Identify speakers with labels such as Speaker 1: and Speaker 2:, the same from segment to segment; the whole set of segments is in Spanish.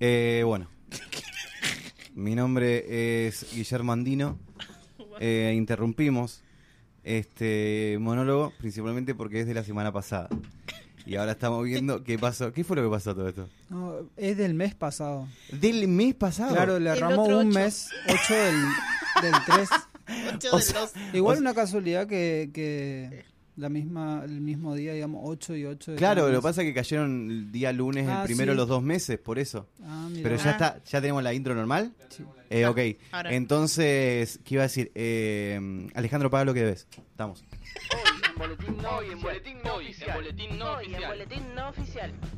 Speaker 1: Eh, bueno. Mi nombre es Guillermo Andino. Eh, interrumpimos este monólogo principalmente porque es de la semana pasada. Y ahora estamos viendo qué pasó. ¿Qué fue lo que pasó todo esto?
Speaker 2: No, es del mes pasado.
Speaker 1: ¿Del mes pasado?
Speaker 2: Claro, le
Speaker 3: otro
Speaker 2: un
Speaker 3: ocho.
Speaker 2: mes, 8 del, del 3.
Speaker 3: Ocho
Speaker 1: O
Speaker 3: del
Speaker 1: sea,
Speaker 3: dos.
Speaker 2: Igual
Speaker 1: O
Speaker 2: una casualidad que, que la misma, el mismo día, digamos, 8 y 8 de
Speaker 1: Claro, lo que pasa es que cayeron el día lunes,
Speaker 2: Ah,
Speaker 1: el primero
Speaker 2: sí.
Speaker 1: los dos meses, por eso.
Speaker 2: Ah, mira.
Speaker 1: Pero ya
Speaker 3: Ah.
Speaker 1: está, ya tenemos la intro normal.
Speaker 2: Sí.
Speaker 1: Eh, ok,
Speaker 3: ahora.
Speaker 1: entonces, ¿qué iba a decir? Eh, Alejandro, paga lo que debes. Estamos.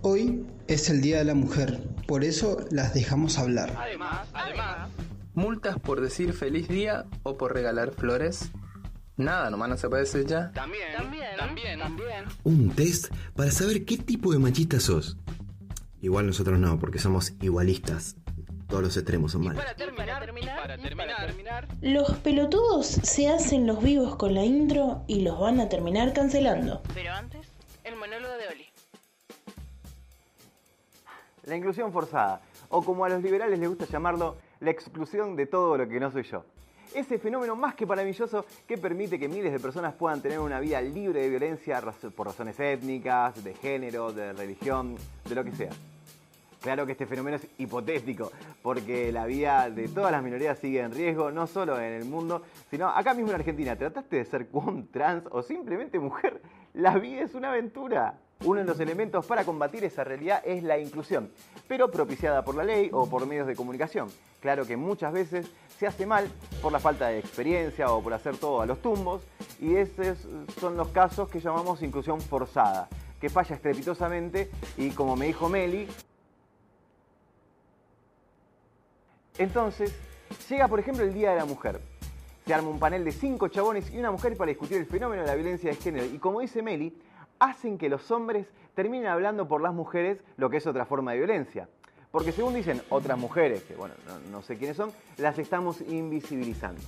Speaker 4: Hoy es el Día de la Mujer, por eso las dejamos hablar.
Speaker 5: Multas por decir feliz día o por regalar flores. Nada, nomás no se puede decir ya.
Speaker 6: Un test para saber qué tipo de machista sos. Igual nosotros no, porque somos igualistas. Todos los extremos son malos.
Speaker 7: Los pelotudos se hacen los vivos con la intro y los van a terminar cancelando.
Speaker 3: Pero antes, el monólogo de Oli.
Speaker 8: La inclusión forzada, o como a los liberales les gusta llamarlo, la exclusión de todo lo que no soy yo. Ese fenómeno más que maravilloso que permite que miles de personas puedan tener una vida libre de violencia por razones étnicas, de género, de religión, de lo que sea. Claro que este fenómeno es hipotético, porque la vida de todas las minorías sigue en riesgo, no solo en el mundo, sino acá mismo en Argentina. ¿Trataste de ser trans o simplemente mujer? La vida es una aventura. Uno de los elementos para combatir esa realidad es la inclusión, pero propiciada por la ley o por medios de comunicación. Claro que muchas veces se hace mal por la falta de experiencia o por hacer todo a los tumbos, y esos son los casos que llamamos inclusión forzada, que falla estrepitosamente y como me dijo Meli, Entonces, llega por ejemplo el Día de la Mujer. Se arma un panel de cinco chabones y una mujer para discutir el fenómeno de la violencia de género. Y como dice Meli, hacen que los hombres terminen hablando por las mujeres lo que es otra forma de violencia. Porque según dicen otras mujeres, que bueno, no, sé quiénes son, las estamos invisibilizando.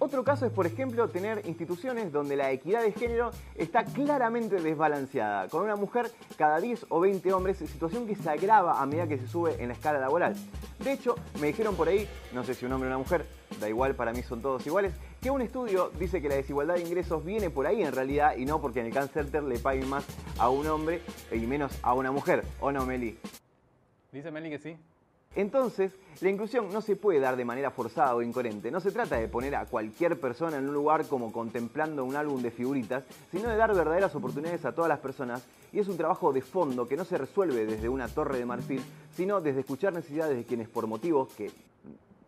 Speaker 8: Otro caso es, por ejemplo, tener instituciones donde la equidad de género está claramente desbalanceada, con una mujer cada 10 o 20 hombres, situación que se agrava a medida que se sube en la escala laboral. De hecho, me dijeron por ahí, no sé si un hombre o una mujer, da igual, para mí son todos iguales, que un estudio dice que la desigualdad de ingresos viene por ahí en realidad y no porque en el Can Center le paguen más a un hombre y menos a una mujer. ¿O no, Meli?
Speaker 5: Dice Meli que sí.
Speaker 8: Entonces, la inclusión no se puede dar de manera forzada o incoherente. No se trata de poner a cualquier persona en un lugar como contemplando un álbum de figuritas, sino de dar verdaderas oportunidades a todas las personas. Y es un trabajo de fondo que no se resuelve desde una torre de marfil, sino desde escuchar necesidades de quienes por motivos que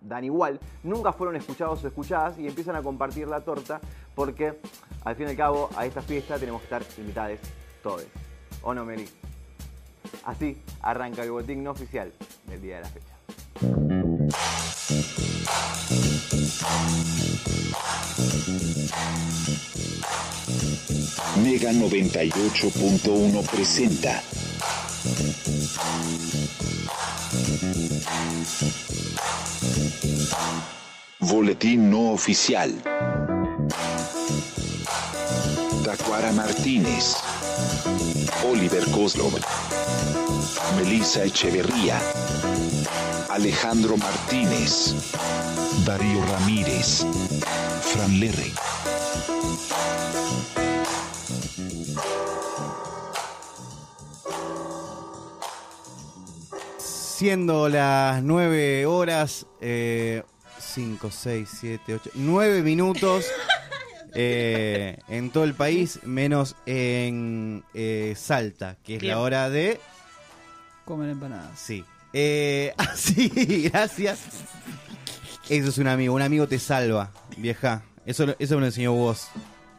Speaker 8: dan igual, nunca fueron escuchados o escuchadas y empiezan a compartir la torta porque al fin y al cabo a esta fiesta tenemos que estar invitados todos. ¿O no, Meli? Así arranca el boletín no oficial del día de la fecha.
Speaker 9: Mega 98.1 presenta. Boletín no oficial. Tacuara Martínez. Oliver Kozlov. Melissa Echeverría. Alejandro Martínez. Darío Ramírez. Fran Lerre.
Speaker 1: Siendo las 9 horas, 5, 6, 7, 8, 9 minutos eh, en todo el país, menos en eh, Salta, que es
Speaker 3: Bien.
Speaker 1: la hora de...
Speaker 2: Comer empanadas.
Speaker 1: Sí. Eh, ah, sí, gracias. Eso es un amigo, un amigo te salva, vieja. Eso, lo- eso me lo enseñó vos.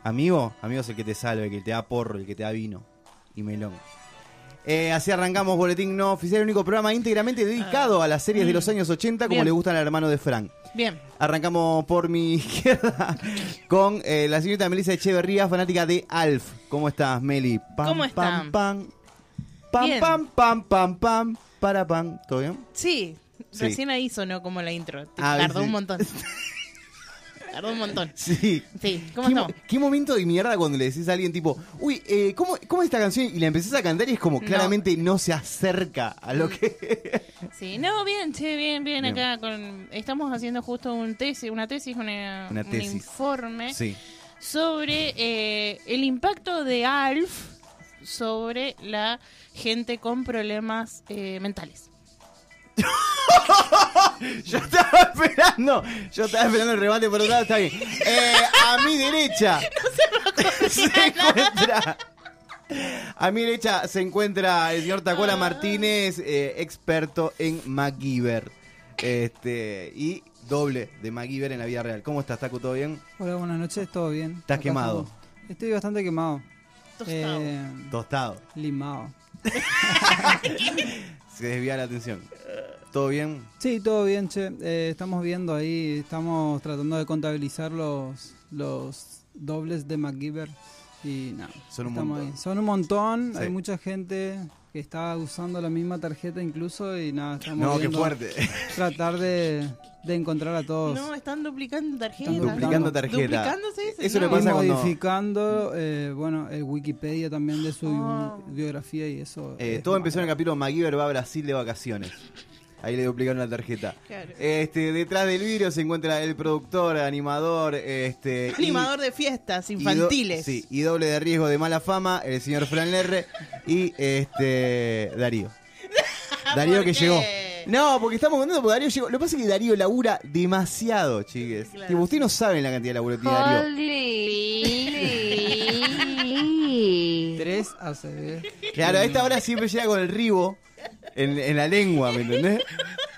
Speaker 1: Amigo, amigo es el que te salva, el que te da porro, el que te da vino y melón. Eh, así arrancamos Boletín No Oficial, el único programa íntegramente dedicado a las series de los años 80 como
Speaker 3: Bien.
Speaker 1: le gustan al hermano de Frank.
Speaker 3: Bien.
Speaker 1: Arrancamos por mi izquierda con eh, la señorita Melissa Echeverría, fanática de Alf. ¿Cómo estás, Meli? Pam,
Speaker 3: ¿Cómo
Speaker 1: Pam,
Speaker 3: están?
Speaker 1: pam, pam,
Speaker 3: Bien.
Speaker 1: pam, pam, pam, pam, para pam. ¿Todo bien?
Speaker 3: Sí,
Speaker 1: Sí.
Speaker 3: recién ahí sonó como la intro. Te
Speaker 1: Ah,
Speaker 3: tardó
Speaker 1: sí.
Speaker 3: un montón. Tardó un montón.
Speaker 8: Sí.
Speaker 3: Sí, ¿cómo
Speaker 8: ¿Qué, mo- qué momento de mierda cuando le decís a alguien tipo, uy, eh, ¿cómo, ¿cómo es esta canción? Y la empezás a cantar y es como
Speaker 3: No.
Speaker 8: claramente no se acerca a lo que...
Speaker 3: Sí, no, bien, che, bien, bien,
Speaker 8: Bien.
Speaker 3: acá con estamos haciendo justo un tesis, una tesis, una,
Speaker 8: Una
Speaker 3: un informe
Speaker 8: sí.
Speaker 3: sobre eh, el impacto de ALF sobre la gente con problemas eh, mentales.
Speaker 8: Yo estaba esperando, yo estaba esperando el remate por otro lado, está bien. Eh, a mi derecha se encuentra... A mi derecha se encuentra el señor Tacola
Speaker 3: Ah.
Speaker 8: Martínez, eh, experto en MacGyver. Este, y doble de MacGyver en la vida real. ¿Cómo estás, Taco? ¿Todo bien?
Speaker 2: Hola, buenas noches, ¿todo bien?
Speaker 8: ¿Estás
Speaker 2: Acá
Speaker 8: quemado?
Speaker 2: estamos. Estoy bastante quemado.
Speaker 3: Tostado.
Speaker 2: Eh,
Speaker 8: Tostado.
Speaker 2: limado.
Speaker 8: Se desvía la atención. ¿Todo bien?
Speaker 2: Sí, todo bien, che. Eh, estamos viendo ahí, estamos tratando de contabilizar los, los dobles de MacGyver. Y nada,
Speaker 8: Son un montón.
Speaker 2: ahí. Son un montón,
Speaker 8: Sí.
Speaker 2: hay mucha gente que está usando la misma tarjeta incluso y nada, estamos
Speaker 8: No, qué fuerte.
Speaker 2: tratar de, de encontrar a todos.
Speaker 3: No, están duplicando tarjetas.
Speaker 2: Están
Speaker 8: Duplicando tarjeta.
Speaker 3: Duplicándose ese,
Speaker 8: Eso
Speaker 3: no.
Speaker 8: le pasa
Speaker 2: y
Speaker 8: cuando-
Speaker 2: modificando, eh, bueno, el Wikipedia también de su
Speaker 3: Oh.
Speaker 2: biografía y eso.
Speaker 8: Eh,
Speaker 2: es
Speaker 8: todo empezó en el capítulo MacGyver va a Brasil de vacaciones. Ahí le duplicaron la tarjeta.
Speaker 3: Claro.
Speaker 8: Este, detrás del vidrio se encuentra el productor, animador, este. y-
Speaker 3: Animador de fiestas
Speaker 8: y do-
Speaker 3: infantiles.
Speaker 8: sí, y doble de riesgo de mala fama, el señor Fran Lerre y este Darío. Darío
Speaker 3: ¿Por
Speaker 8: que
Speaker 3: qué?
Speaker 8: llegó. No, porque estamos contentos porque Darío llegó. Lo que pasa es que Darío labura demasiado, chiques.
Speaker 3: Claro.
Speaker 8: Tipo, ustedes no saben la cantidad de laburo que tiene Darío.
Speaker 2: Tres ACB.
Speaker 8: Claro, a esta hora siempre llega con el ribo en, en la lengua, ¿me entendés?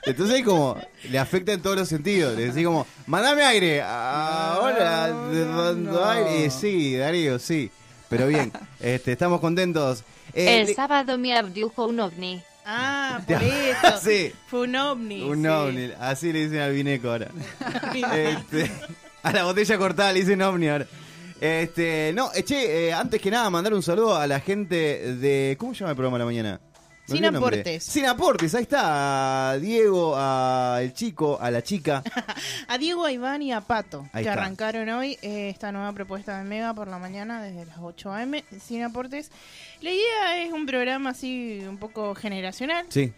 Speaker 8: Entonces como le afecta en todos los sentidos. Le decís como, mandame aire. Ahora mando
Speaker 2: no.
Speaker 8: aire. Eh, Sí, Darío, sí. Pero bien, este, estamos contentos. Eh,
Speaker 10: El
Speaker 8: le-
Speaker 10: sábado me abdujo un ovni.
Speaker 3: Ah, por eso.
Speaker 8: Sí.
Speaker 3: Fue un ovni.
Speaker 8: un
Speaker 3: sí.
Speaker 8: ovni, así le dicen al vineco ahora. Este, a la botella cortada le dicen ovni ahora. Este, no, eh, che, eh, antes que nada mandar un saludo a la gente de ¿cómo se llama el programa de la mañana?
Speaker 3: Sin aportes.
Speaker 8: Sin aportes, ahí está a Diego, a el chico, a la chica.
Speaker 3: A Diego, a Iván y a Pato,
Speaker 8: Ahí
Speaker 3: que
Speaker 8: está.
Speaker 3: arrancaron hoy eh, esta nueva propuesta de Mega por la mañana desde las 8 a.m. sin aportes. La idea es un programa así un poco generacional,
Speaker 8: Sí.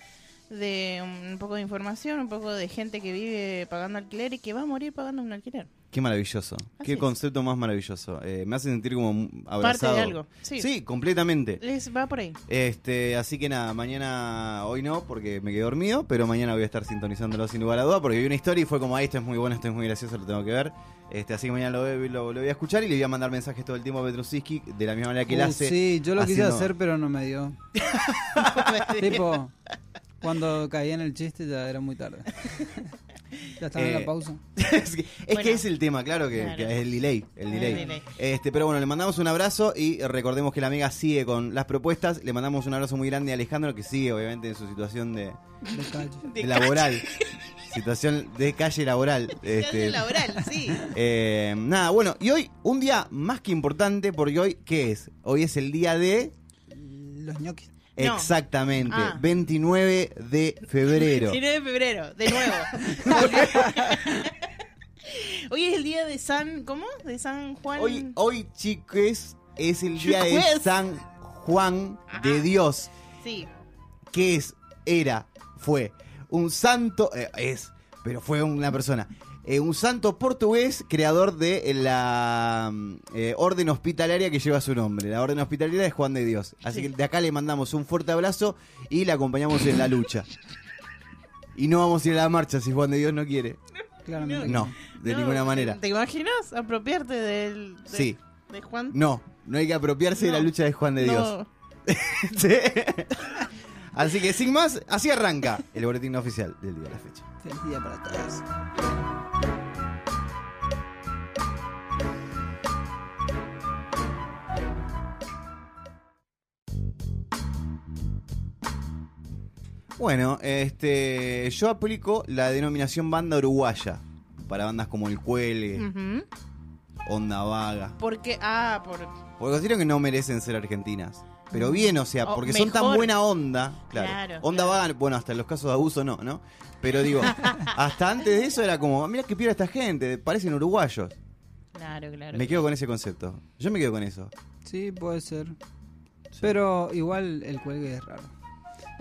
Speaker 3: de un poco de información, un poco de gente que vive pagando alquiler y que va a morir pagando un alquiler.
Speaker 8: Qué maravilloso. Qué
Speaker 3: es.
Speaker 8: concepto más maravilloso. Eh, me hace sentir como abrazado.
Speaker 3: algo, sí.
Speaker 8: completamente.
Speaker 3: Les va por ahí.
Speaker 8: Este, así que nada, mañana, hoy no, porque me quedé dormido, pero mañana voy a estar sintonizándolo sin lugar a duda, porque vi una historia y fue como, ah, esto es muy bueno, esto es muy gracioso, lo tengo que ver. Este, así que mañana lo, voy- lo- lo voy a escuchar y le voy a mandar mensajes todo el tiempo a Petrusinski, de la misma manera que él
Speaker 2: Uh,
Speaker 8: hace.
Speaker 2: sí, yo lo quise hacer, pero no me dio. tipo, cuando caí en el chiste ya era muy tarde. ya estaba en
Speaker 8: Eh,
Speaker 2: la pausa.
Speaker 8: es que, es,
Speaker 3: Bueno.
Speaker 8: que es el tema, claro, que,
Speaker 3: Claro.
Speaker 8: que es el delay. El
Speaker 3: El
Speaker 8: delay.
Speaker 3: delay.
Speaker 8: Este, pero bueno, le mandamos un abrazo y recordemos que la amiga sigue con las propuestas. Le mandamos un abrazo muy grande a Alejandro, que sigue obviamente en su situación de,
Speaker 2: De calle.
Speaker 8: de laboral. situación de calle laboral. Este,
Speaker 3: laboral, sí.
Speaker 8: eh, nada, bueno, y hoy un día más que importante, porque hoy, ¿qué es? Hoy es el día de...
Speaker 2: Los ñoquis.
Speaker 3: No.
Speaker 8: Exactamente,
Speaker 3: Ah.
Speaker 8: 29 de febrero.
Speaker 3: 19 de febrero, de nuevo. Hoy es el día de San. ¿Cómo? De San Juan.
Speaker 8: Hoy, hoy chicos, es el día de
Speaker 3: Chiques.
Speaker 8: San Juan de Dios,
Speaker 3: Sí.
Speaker 8: que es, era, fue un santo, eh, es, pero fue una persona, eh, un santo portugués creador de la mm, eh, orden hospitalaria que lleva su nombre. La orden hospitalaria es Juan de Dios. Así
Speaker 3: Sí.
Speaker 8: que de acá le mandamos un fuerte abrazo y le acompañamos en la lucha. Y no vamos a ir a la marcha si Juan de Dios no quiere.
Speaker 2: Claramente.
Speaker 8: No, de
Speaker 3: No,
Speaker 8: ninguna manera.
Speaker 3: ¿Te imaginas apropiarte del. de-
Speaker 8: Sí.
Speaker 3: De Juan.
Speaker 8: No, no hay que apropiarse de la lucha de Juan de Dios.
Speaker 3: No.
Speaker 8: Sí. Así que sin más, así arranca el boletín oficial del día de la fecha.
Speaker 2: Feliz día para todos.
Speaker 8: Bueno, este, yo aplico la denominación banda uruguaya para bandas como El Cuele,
Speaker 3: Ujú.
Speaker 8: Onda Vaga,
Speaker 3: Porque. Ah, por.
Speaker 8: porque considero que no merecen ser argentinas. Pero bien, o sea,
Speaker 3: O
Speaker 8: porque son tan buena onda. Claro.
Speaker 3: Claro,
Speaker 8: onda vaga, bueno, hasta en los casos de abuso no, ¿no? Pero digo, hasta antes de eso era como, mira qué pira esta gente, parecen uruguayos.
Speaker 3: Claro, claro.
Speaker 8: Me quedo con ese concepto. Yo me quedo con eso.
Speaker 2: Sí, puede ser. Pero igual el cuelgue es raro.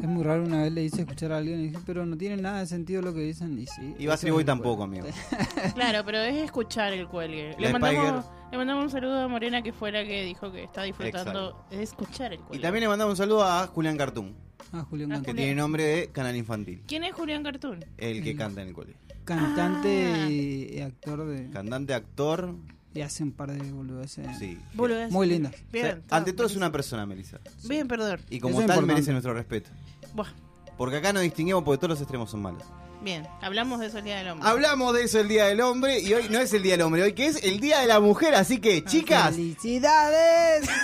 Speaker 2: Es muy raro una vez le hice escuchar a alguien y dije, pero no tiene nada de sentido lo que dicen. Y sí.
Speaker 8: Y va a
Speaker 2: eso
Speaker 8: ser
Speaker 2: es
Speaker 8: voy
Speaker 2: el
Speaker 8: tampoco,
Speaker 2: cuelgue.
Speaker 8: amigo.
Speaker 3: Claro, pero es escuchar el cuelgue. Le mandamos, le mandamos un saludo a Morena que fue la que dijo que está disfrutando de escuchar el
Speaker 8: Y
Speaker 3: cuelgue.
Speaker 8: también le mandamos un saludo a Julián Cartoon,
Speaker 2: Ah, Julián
Speaker 3: Ah,
Speaker 8: que tiene nombre de canal infantil.
Speaker 3: ¿Quién es Julián Cartoon?
Speaker 8: El que canta en el colegio.
Speaker 2: Cantante
Speaker 3: Ah.
Speaker 2: y, y actor de...
Speaker 8: Cantante, actor.
Speaker 2: Y hace un par de boludeces.
Speaker 8: Sí.
Speaker 3: Boludeces.
Speaker 2: Muy lindas.
Speaker 3: Bien,
Speaker 8: O sea, ante todo es una persona, Melissa.
Speaker 3: Bien, perdón.
Speaker 8: Y como
Speaker 2: Eso
Speaker 8: tal merece nuestro respeto.
Speaker 3: Buah,
Speaker 8: Porque acá nos distinguimos porque todos los extremos son malos.
Speaker 3: bien, hablamos de eso el día del hombre.
Speaker 8: Hablamos de eso el Día del Hombre y hoy no es el Día del Hombre, hoy que es el Día de la Mujer, así que chicas,
Speaker 2: ¡Felicidades!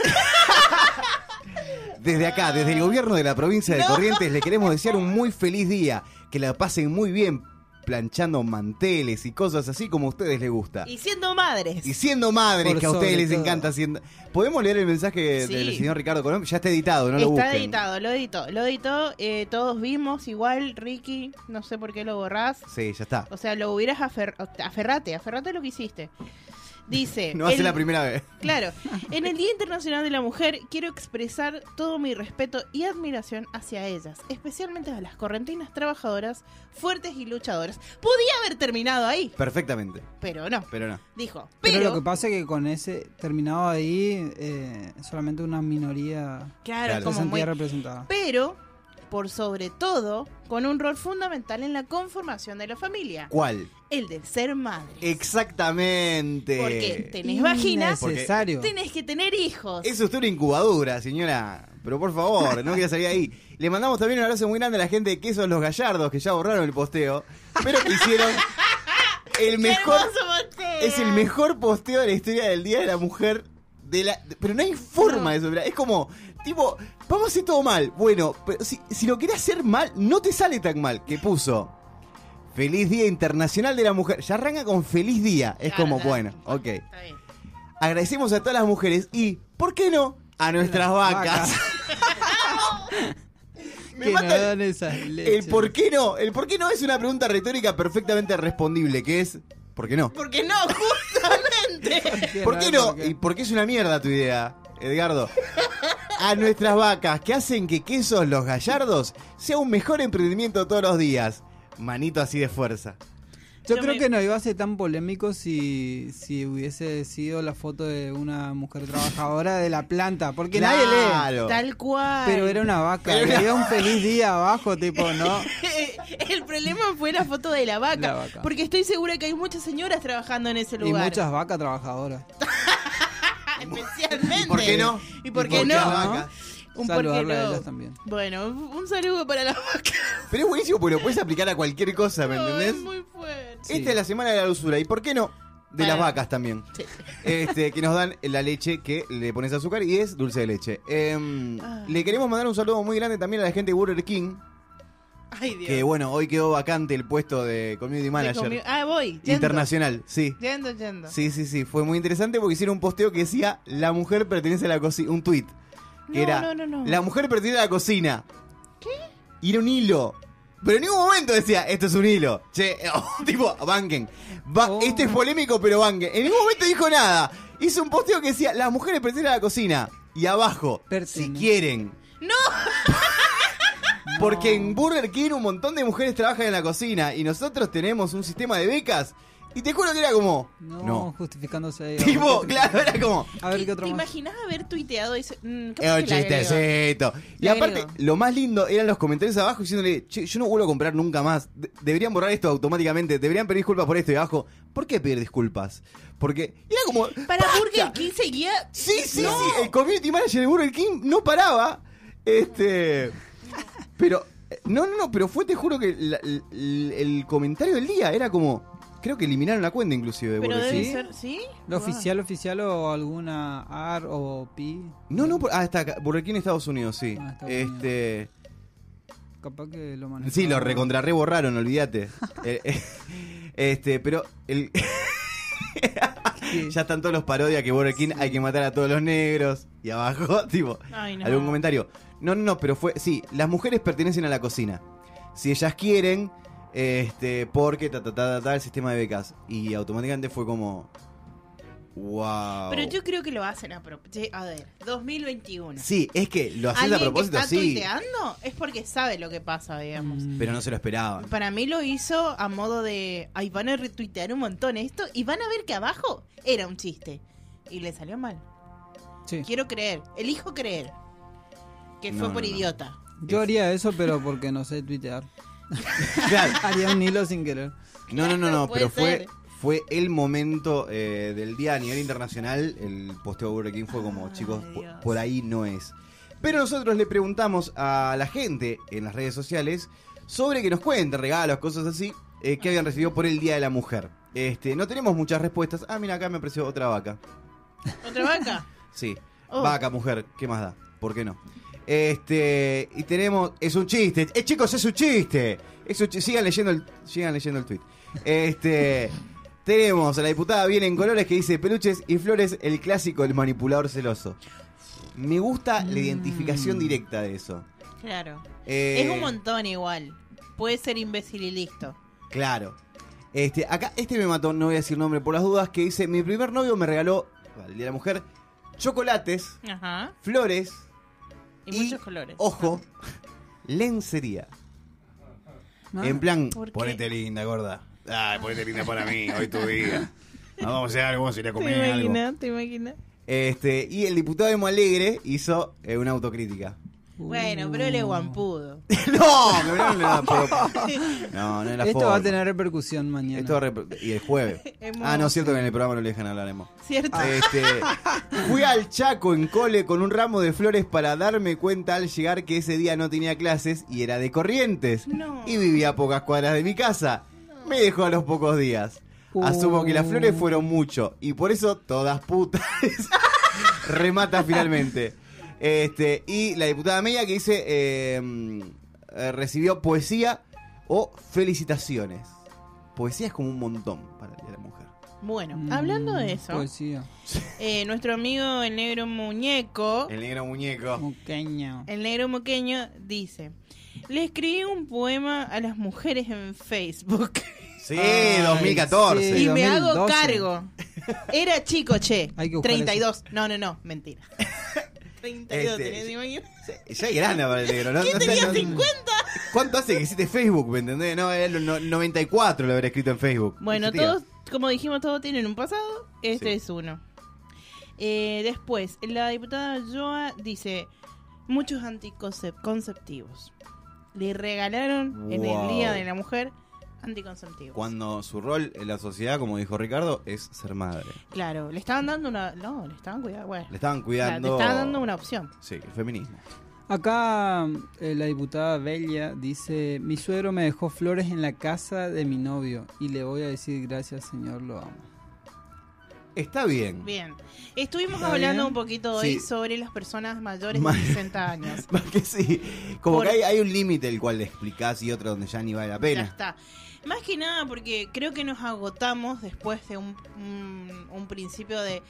Speaker 8: desde acá, desde el gobierno de la provincia de Corrientes, le queremos desear un muy feliz día, que la pasen muy bien planchando manteles y cosas así como a ustedes les gusta.
Speaker 3: Y siendo madres.
Speaker 8: Y siendo madres,
Speaker 2: Por
Speaker 8: que a ustedes les
Speaker 2: todo.
Speaker 8: encanta siendo... ¿Podemos leer el mensaje
Speaker 3: Sí.
Speaker 8: del señor Ricardo Colón? Ya está editado, no lo
Speaker 3: Está
Speaker 8: busquen.
Speaker 3: editado, lo editó. Lo editó, eh, todos vimos igual, Ricky, no sé por qué lo borrás.
Speaker 8: Sí, ya está.
Speaker 3: O sea, lo hubieras afer aferrate, aferrate a lo que hiciste. Dice.
Speaker 8: No va a ser
Speaker 3: el-
Speaker 8: la primera vez.
Speaker 3: Claro, en el Día Internacional de la Mujer quiero expresar todo mi respeto y admiración hacia ellas, especialmente a las correntinas trabajadoras, fuertes y luchadoras. Podía haber terminado ahí,
Speaker 8: Perfectamente,
Speaker 3: pero no.
Speaker 8: pero no.
Speaker 3: Dijo,
Speaker 2: Pero,
Speaker 3: pero,
Speaker 2: lo que pasa es que con ese terminado ahí, eh, solamente una minoría
Speaker 3: claro,
Speaker 2: se
Speaker 3: como muy,
Speaker 2: sentía representada.
Speaker 3: pero por sobre todo con un rol fundamental en la conformación de la familia,
Speaker 8: ¿Cuál?
Speaker 3: el de ser madre.
Speaker 8: Exactamente.
Speaker 3: Porque tenés vagina,
Speaker 2: Innecesario.
Speaker 3: tenés que tener hijos.
Speaker 8: Es usted una incubadora, señora. Pero por favor, no quiera salir ahí. Le mandamos también un abrazo muy grande a la gente de Quesos Los Gallardos, que ya borraron el posteo. Pero que hicieron el mejor. Es el mejor posteo de la historia del Día de la Mujer. De la, pero no hay forma de eso. Es como, tipo, vamos a hacer todo mal. Bueno, pero si, si lo querés hacer mal, no te sale tan mal. Que puso. Feliz Día Internacional de la Mujer. Ya arranca con feliz día. Es
Speaker 3: Claro,
Speaker 8: como,
Speaker 3: claro.
Speaker 8: bueno, ok.
Speaker 3: Está bien.
Speaker 8: Agradecemos a todas las mujeres y, ¿por qué no? A nuestras vacas. Me
Speaker 2: Que
Speaker 8: mata el- por qué no. El por qué no es una pregunta retórica perfectamente respondible, que es, ¿por qué no?
Speaker 3: Porque no, justamente.
Speaker 8: ¿Por qué no? ¿Y por qué es una mierda tu idea, Edgardo? A nuestras vacas que hacen que Quesos Los Gallardos sea un mejor emprendimiento todos los días. Manito así de fuerza.
Speaker 2: Yo,
Speaker 3: Yo
Speaker 2: creo
Speaker 3: me-
Speaker 2: que no iba a ser tan polémico si, si hubiese sido la foto de una mujer trabajadora de la planta, porque nadie lee.
Speaker 8: Claro.
Speaker 3: Tal cual.
Speaker 2: Pero era una vaca,
Speaker 8: Pero
Speaker 2: y
Speaker 8: era-
Speaker 2: un feliz día abajo, tipo, ¿no?
Speaker 3: El problema fue la foto de la vaca,
Speaker 2: La vaca.
Speaker 3: Porque estoy segura que hay muchas señoras trabajando en ese
Speaker 2: Y
Speaker 3: lugar.
Speaker 2: muchas vacas trabajadoras.
Speaker 3: Especialmente.
Speaker 8: ¿Y por qué no?
Speaker 3: ¿Y por
Speaker 8: ¿Y
Speaker 3: qué
Speaker 8: por qué
Speaker 3: no? Un
Speaker 2: Saludarla a ellas también.
Speaker 3: Bueno, un saludo para la vaca.
Speaker 8: Pero es buenísimo porque lo puedes aplicar a cualquier cosa, ¿me
Speaker 3: No,
Speaker 8: entendés?
Speaker 3: es muy fuerte.
Speaker 8: Esta
Speaker 2: Sí.
Speaker 8: es la semana de la dulzura. ¿Y por qué no? De las vacas también.
Speaker 3: Sí.
Speaker 8: Este, que nos dan la leche que le pones azúcar y es dulce de leche. Em,
Speaker 3: Ah.
Speaker 8: Le queremos mandar un saludo muy grande también a la gente de Burger King.
Speaker 3: Ay, Dios.
Speaker 8: Que bueno, hoy quedó vacante el puesto de Community
Speaker 3: De
Speaker 8: Manager
Speaker 3: Ah, voy. Yendo.
Speaker 8: internacional. Sí.
Speaker 3: Yendo, yendo.
Speaker 8: Sí, sí, sí. Fue muy interesante porque hicieron un posteo que decía La mujer pertenece a la cocina. Un tweet. Que
Speaker 3: No,
Speaker 8: era
Speaker 3: no, no, no.
Speaker 8: La mujer pertenece a la cocina. ¿Qué? Y era un hilo. Pero en ningún momento decía, esto es un hilo. Che, oh, tipo, banquen.
Speaker 2: Oh.
Speaker 8: Este es polémico, pero banquen. En ningún momento dijo nada. Hizo un posteo que decía, las mujeres pertenecen a la cocina. Y abajo, si quieren.
Speaker 3: ¡No!
Speaker 8: Porque en Burger King un montón de mujeres trabajan en la cocina y nosotros tenemos un sistema de becas. Y te juro que era como.
Speaker 2: No,
Speaker 8: No.
Speaker 2: justificándose ahí.
Speaker 8: Tipo, claro, era como.
Speaker 2: A ver qué
Speaker 3: ¿Te
Speaker 2: otro más.
Speaker 3: imaginas haber tuiteado ese? Mm,
Speaker 8: Es un chistecito. Y aparte, lo más lindo eran los comentarios abajo diciéndole, che, yo no vuelvo a comprar nunca más. De- deberían borrar esto automáticamente. Deberían pedir disculpas por esto. Y abajo, ¿por qué pedir disculpas? Porque era como.
Speaker 3: Para
Speaker 8: ¡basta!
Speaker 3: Burger King seguía.
Speaker 8: Sí, sí,
Speaker 3: No.
Speaker 8: sí. El community manager de Burger King no paraba. Este. Pero. eh, No, no, no, pero fue, te juro que la- el, el comentario del día era como. Creo que eliminaron la cuenta inclusive de
Speaker 3: Pero debe ser. ¿Sí?
Speaker 2: ¿Lo oficial, oficial o alguna AR o PI?
Speaker 8: No, no, por- ah, está acá. Burger King Estados Unidos, sí.
Speaker 2: Ah, Estados
Speaker 8: este.
Speaker 2: Capaz que lo manejaron.
Speaker 8: Sí, lo recontra re borraron, olvídate. Eh, eh, este, pero el. Ya están todos los parodias que Burger King hay que matar a todos los negros. Y abajo, tipo,
Speaker 3: Ay, no.
Speaker 8: algún comentario. No, no, no, pero fue. Sí, las mujeres pertenecen a la cocina. Si ellas quieren, este, porque ta, ta, ta, ta, ta, el sistema de becas. Y automáticamente fue como. Wow.
Speaker 3: Pero yo creo que lo hacen a propósito. A ver, 2021.
Speaker 8: Sí, es que lo haces a propósito,
Speaker 3: que está
Speaker 8: sí.
Speaker 3: tuiteando es porque sabe lo que pasa, digamos.
Speaker 8: Pero no se lo esperaban.
Speaker 3: Para mí lo hizo a modo de, ay, van a retuitear un montón esto y van a ver que abajo era un chiste. Y le salió mal.
Speaker 2: Sí.
Speaker 3: Quiero creer, elijo creer que fue
Speaker 2: No,
Speaker 3: por
Speaker 2: no, no.
Speaker 3: idiota.
Speaker 2: Yo haría eso, pero porque no sé tuitear.
Speaker 8: Claro.
Speaker 2: haría un hilo sin querer.
Speaker 8: No, no, no, no, pero fue, fue el momento eh, del día a nivel internacional. El posteo de Burger King fue como, chicos, po- por, ahí no es. Pero nosotros le preguntamos a la gente en las redes sociales sobre que nos cuenten regalos, cosas así, eh, que habían recibido por el Día de la Mujer. Este, no tenemos muchas respuestas. Ah, mira, acá me apareció otra vaca.
Speaker 3: ¿Otra vaca?
Speaker 8: Sí,
Speaker 3: Oh.
Speaker 8: vaca, mujer, ¿qué más da? ¿Por qué no? Este, y tenemos, es un chiste, eh, chicos, es un chiste. Es un sigan leyendo el, sigan leyendo el tweet. Este, tenemos a la diputada Bien en Colores que dice peluches y flores, el clásico del manipulador celoso. Me gusta la identificación directa de eso.
Speaker 3: Claro.
Speaker 8: Eh,
Speaker 3: Es un montón igual. Puede ser imbécil y listo.
Speaker 8: Claro. Este, acá, este me mató, no voy a decir nombre por las dudas, que dice, mi primer novio me regaló, al Día de la Mujer, chocolates,
Speaker 3: Ajá.
Speaker 8: flores,
Speaker 3: Y, muchos colores.
Speaker 8: ojo, lencería.
Speaker 2: Ah,
Speaker 8: en plan, ponete linda, gorda. Ay, ponete linda para mí, hoy tu día. Vamos a hacer algo, vamos a ir a
Speaker 3: ¿Te
Speaker 8: comer algo.
Speaker 3: imaginas? ¿Te imaginas?
Speaker 8: Este, y el diputado Emo Alegre hizo eh, una autocrítica.
Speaker 3: Bueno, pero él es guampudo.
Speaker 8: no, no, no, no, pero- no, no es la
Speaker 2: Esto
Speaker 8: forma.
Speaker 2: va a tener repercusión mañana.
Speaker 8: Esto va a rep- y el jueves. Ah, no, es cierto que en el programa no le dejan hablar, Emo.
Speaker 3: ¿Cierto?
Speaker 8: Este, fui al Chaco en cole con un ramo de flores para darme cuenta al llegar que ese día no tenía clases y era de Corrientes.
Speaker 3: No.
Speaker 8: Y vivía a pocas cuadras de mi casa. Me dejó a los pocos días. Asumo que las flores fueron mucho y por eso todas putas. Remata finalmente. Este, y la diputada Media que dice eh, eh, recibió poesía o felicitaciones. Poesía es como un montón para el Día de la Mujer.
Speaker 3: Bueno,
Speaker 2: Mm,
Speaker 3: hablando de eso,
Speaker 2: Poesía.
Speaker 3: eh, nuestro amigo el negro muñeco,
Speaker 8: El negro muñeco.
Speaker 2: Moqueño.
Speaker 3: el negro moqueño, dice: Le escribí un poema a las mujeres en Facebook
Speaker 8: Sí,
Speaker 2: Ay,
Speaker 8: 2014.
Speaker 2: sí.
Speaker 3: y me hago
Speaker 2: 2012.
Speaker 3: cargo. Era chico, che.
Speaker 2: Hay que buscar
Speaker 3: 32. No, no, no, mentira. 32
Speaker 8: Este,
Speaker 3: tenés, ¿te?
Speaker 8: Ya es grande para el negro, ¿no?
Speaker 3: ¿Quién tenía
Speaker 8: no-
Speaker 3: 50?
Speaker 8: ¿Cuánto hace que hiciste Facebook, me entendés? No, él no- 94 lo habrá escrito en Facebook.
Speaker 3: Bueno, todos, como dijimos, todos tienen un pasado. Este
Speaker 8: Sí.
Speaker 3: es uno. Eh, después, la diputada Joa dice: muchos anticonceptivos. Le regalaron en el. Día de la Mujer anticonceptivos.
Speaker 8: Cuando su rol en la sociedad, como dijo Ricardo, es ser madre.
Speaker 3: Claro, le estaban dando una. No, le estaban cuidando. Bueno,
Speaker 8: Le estaban
Speaker 3: le
Speaker 8: cuidando.
Speaker 3: estaban dando una opción.
Speaker 8: Sí, el feminismo.
Speaker 2: Acá eh, la diputada Bella dice, mi suegro me dejó flores en la casa de mi novio y le voy a decir gracias señor, lo amo.
Speaker 8: Está bien.
Speaker 3: Bien. Estuvimos
Speaker 2: ¿Está
Speaker 3: hablando
Speaker 2: bien?
Speaker 3: un poquito hoy
Speaker 8: Sí.
Speaker 3: sobre las personas mayores de
Speaker 8: Ma-
Speaker 3: 60 años.
Speaker 8: Más que sí. Como
Speaker 3: Por-
Speaker 8: que hay, hay un límite el cual le explicás y otro donde ya ni vale la
Speaker 3: Ya
Speaker 8: pena.
Speaker 3: está. Más que nada porque creo que nos agotamos después de un, un, un principio de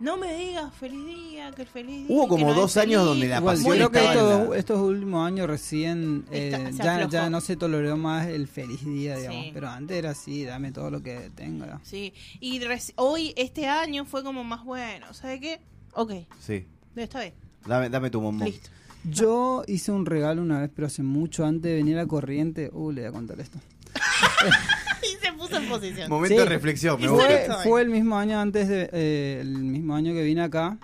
Speaker 3: no me digas feliz día, que el feliz día.
Speaker 8: Hubo como
Speaker 3: no
Speaker 8: dos años
Speaker 3: feliz".
Speaker 8: donde la pasión
Speaker 2: creo que
Speaker 8: estaba en
Speaker 2: estos,
Speaker 8: la-
Speaker 2: estos últimos años recién eh,
Speaker 3: Está-
Speaker 2: ya, ya no se toleró más el feliz día, digamos.
Speaker 3: Sí.
Speaker 2: Pero antes era así, dame todo lo que tenga.
Speaker 3: Sí, y hoy, este año, fue como más bueno. ¿Sabe qué? Ok,
Speaker 8: Sí.
Speaker 3: está bien.
Speaker 8: Dame, dame tu bombón.
Speaker 3: Listo.
Speaker 2: Yo hice un regalo una vez, pero hace mucho antes de venir a corriente. Uh, le voy a contar esto.
Speaker 3: Y se puso en posición.
Speaker 8: Momento
Speaker 2: Sí.
Speaker 8: de reflexión, me
Speaker 3: fue-
Speaker 2: Fue, el mismo año antes de eh, el mismo año que vine acá.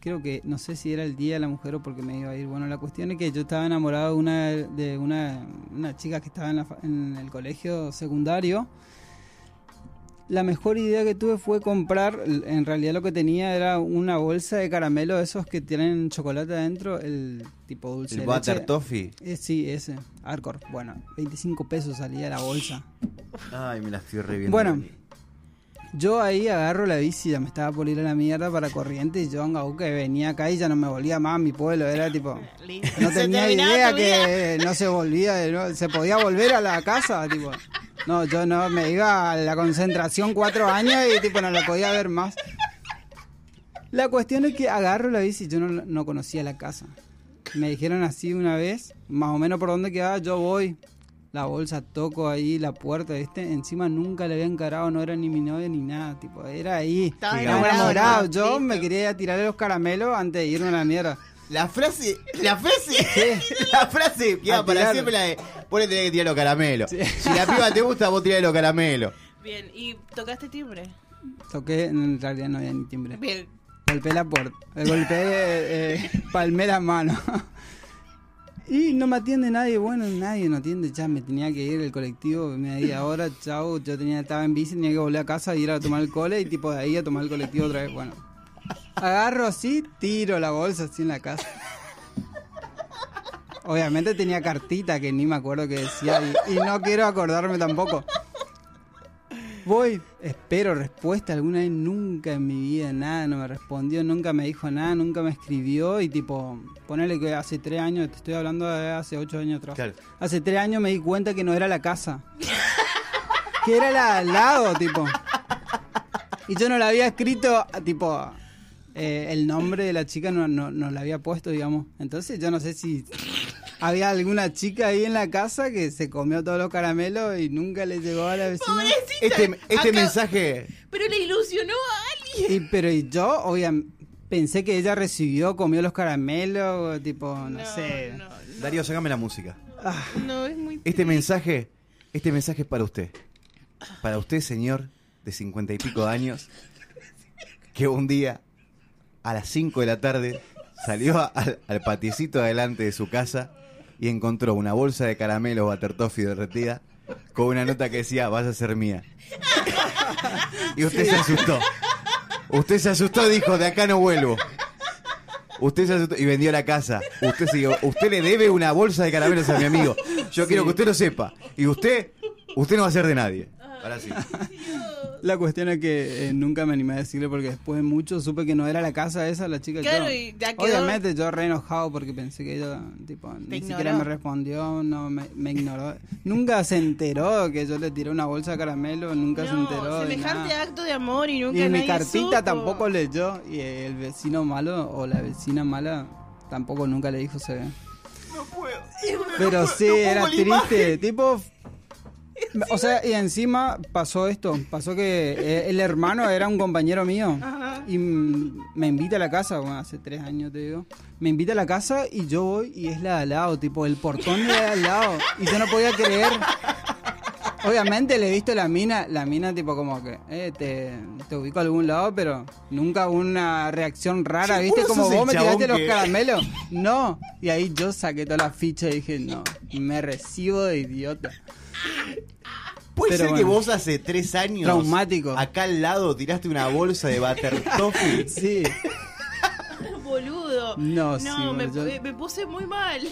Speaker 2: Creo que no sé si era el día de la mujer o porque me iba a ir. Bueno, la cuestión es que yo estaba enamorado de una de una, una chica que estaba en, la fa- en el colegio secundario. La mejor idea que tuve fue comprar, en realidad lo que tenía era una bolsa de caramelo, esos que tienen chocolate adentro, el tipo dulce
Speaker 8: El
Speaker 2: de
Speaker 8: Butter
Speaker 2: leche.
Speaker 8: Toffee.
Speaker 2: Eh, sí, ese, Arcor. Bueno, 25 pesos salía la bolsa.
Speaker 8: Ay, me la estoy reviendo.
Speaker 2: Bueno, yo ahí agarro la bici, ya me estaba por ir a la mierda para corriente y yo en que venía acá y ya no me volvía más a mi pueblo, era tipo, no tenía idea que no se volvía, no- se podía volver a la casa, tipo, No, yo no, me iba a la concentración cuatro años y tipo no la podía ver más. La cuestión es que agarro la bici y yo no, no conocía la casa. Me dijeron así una vez, más o menos por dónde quedaba, yo voy. La bolsa, toco ahí la puerta, ¿viste? Encima nunca le había encarado, no era ni mi novia ni nada, tipo, era ahí.
Speaker 3: Estaba enamorado.
Speaker 2: Yo
Speaker 3: Listo.
Speaker 2: me quería tirarle los caramelos antes de irme a la mierda.
Speaker 8: La frase, la frase, la frase queda para
Speaker 2: tirar.
Speaker 8: siempre la de vos le tenés que tirar los caramelos. Si la piba te gusta, vos tirás los caramelos.
Speaker 3: Bien, ¿y tocaste timbre?
Speaker 2: Toqué, en realidad no había ni timbre.
Speaker 3: Bien.
Speaker 2: Golpeé la puerta. Eh, Golpeé, eh, palmé la mano. Y no me atiende nadie, bueno, nadie no atiende, ya me tenía que ir el colectivo, media hora, chao, yo tenía, estaba en bici, tenía que volver a casa, ir a tomar el cole y tipo de ahí a tomar el colectivo otra vez, bueno. Agarro así, tiro la bolsa así en la casa. Obviamente tenía cartita que ni me acuerdo que decía y, y no quiero acordarme tampoco. Voy, espero respuesta alguna vez, nunca en mi vida nada, no me respondió, nunca me dijo nada, nunca me escribió y tipo, ponele que hace tres años, te estoy hablando de hace ocho años atrás.
Speaker 8: Claro.
Speaker 2: Hace tres años me di cuenta que no era la casa, que era la al lado, tipo. Y yo no la había escrito, tipo, eh, el nombre de la chica no, no, no la había puesto, digamos. Entonces yo no sé si había alguna chica ahí en la casa que se comió todos los caramelos y nunca le llegó a la vecina.
Speaker 8: Este, este
Speaker 3: Acá-
Speaker 8: mensaje,
Speaker 3: Pero le ilusionó a alguien.
Speaker 2: Y, pero y yo, obviamente, pensé que ella recibió, comió los caramelos, tipo, no, sé.
Speaker 8: Darío, sacame la música.
Speaker 3: No, es muy...
Speaker 8: Este mensaje, este mensaje es para usted. Para usted, señor de cincuenta y pico de años, que un día a las 5 de la tarde salió al, al patiecito adelante de su casa y encontró una bolsa de caramelos Batertoffee derretida con una nota que decía, vas a ser mía. Y usted se asustó. Usted se asustó y dijo, de acá no vuelvo. Usted se asustó y vendió la casa. Usted siguió. Usted le debe una bolsa de caramelos a mi amigo. Yo quiero que usted lo sepa. Y usted, usted no va a ser de nadie. Ahora sí.
Speaker 2: La cuestión es que eh, nunca me animé a decirle porque después de mucho supe que no era la casa esa, la chica.
Speaker 3: Claro,
Speaker 2: yo-
Speaker 3: y ya quedó-
Speaker 2: Obviamente yo re enojado porque pensé que ella, tipo, ni
Speaker 3: ignoró.
Speaker 2: siquiera me respondió, no me, me ignoró. nunca se enteró que yo le tiré una bolsa de caramelo, nunca se enteró. de
Speaker 3: semejante
Speaker 2: nada.
Speaker 3: acto de amor y nunca
Speaker 2: Y mi
Speaker 3: nadie
Speaker 2: cartita
Speaker 3: supo.
Speaker 2: tampoco leyó y el vecino malo o la vecina mala tampoco nunca le dijo se ve. Pero sí, era triste, tipo... O sea, y encima pasó esto, pasó que eh, el hermano era un compañero mío y me invita a la casa, bueno, hace tres años te digo, me invita a la casa y yo voy y es la de al lado, tipo el portón de al lado y yo no podía creer. Obviamente le he visto la mina, la mina tipo como que, eh, te, te ubico a algún lado, pero nunca una reacción rara, ¿viste? Como vos me tiraste los caramelos. No. Y ahí yo saqué toda la ficha y dije, no, me recibo de idiota.
Speaker 8: ¿Puede
Speaker 2: Pero
Speaker 8: ser que vos hace tres años.
Speaker 2: Traumático.
Speaker 8: Acá al lado tiraste una bolsa de Butter Toffee?
Speaker 2: Sí.
Speaker 3: Boludo.
Speaker 2: No, sí,
Speaker 3: me,
Speaker 2: yo-
Speaker 3: me- puse muy mal.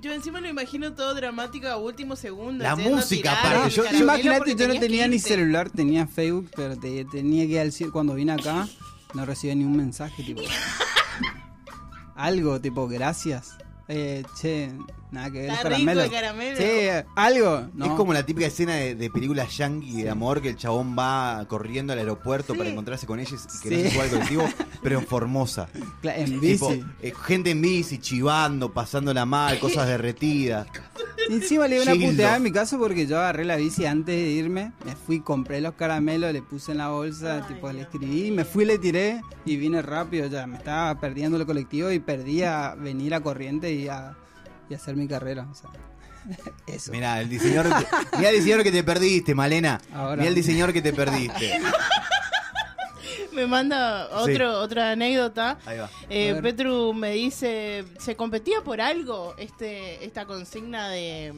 Speaker 3: Yo encima lo imagino todo dramático a último segundo.
Speaker 8: La música,
Speaker 3: el
Speaker 8: yo-
Speaker 2: Imagínate, yo no tenía ni celular, tenía Facebook, pero te- tenía que ir al cielo. Cuando vine acá, no recibí ni un mensaje, tipo. algo, tipo, gracias. Eh, che, nada que ver,
Speaker 3: Está rico el caramelo.
Speaker 2: Sí, eh, algo. ¿no?
Speaker 8: Es como la típica escena de, de películas yankee de amor que el chabón va corriendo al aeropuerto para encontrarse con ellos y que no
Speaker 2: Sí.
Speaker 8: se sube al colectivo, pero en Formosa.
Speaker 2: Cla- en
Speaker 8: Tipo,
Speaker 2: bici.
Speaker 8: eh, gente en bici, chivando, pasándola mal, cosas derretidas.
Speaker 2: Encima le di una puteada en mi caso porque yo agarré la bici antes de irme, me fui, compré los caramelos, le puse en la bolsa, tipo le escribí, me fui, le tiré y vine rápido ya, me estaba perdiendo el colectivo y perdí a venir a corriente y a, y a hacer mi carrera. O sea, eso.
Speaker 8: Mirá, el diseñador, mirá el diseñador que te perdiste, Malena.
Speaker 2: Ahora.
Speaker 8: Mirá el diseñador que te perdiste.
Speaker 3: Me manda otro,
Speaker 8: Sí.
Speaker 3: otra anécdota.
Speaker 8: Ahí va.
Speaker 3: Eh. Petru me dice, ¿se competía por algo este esta consigna de,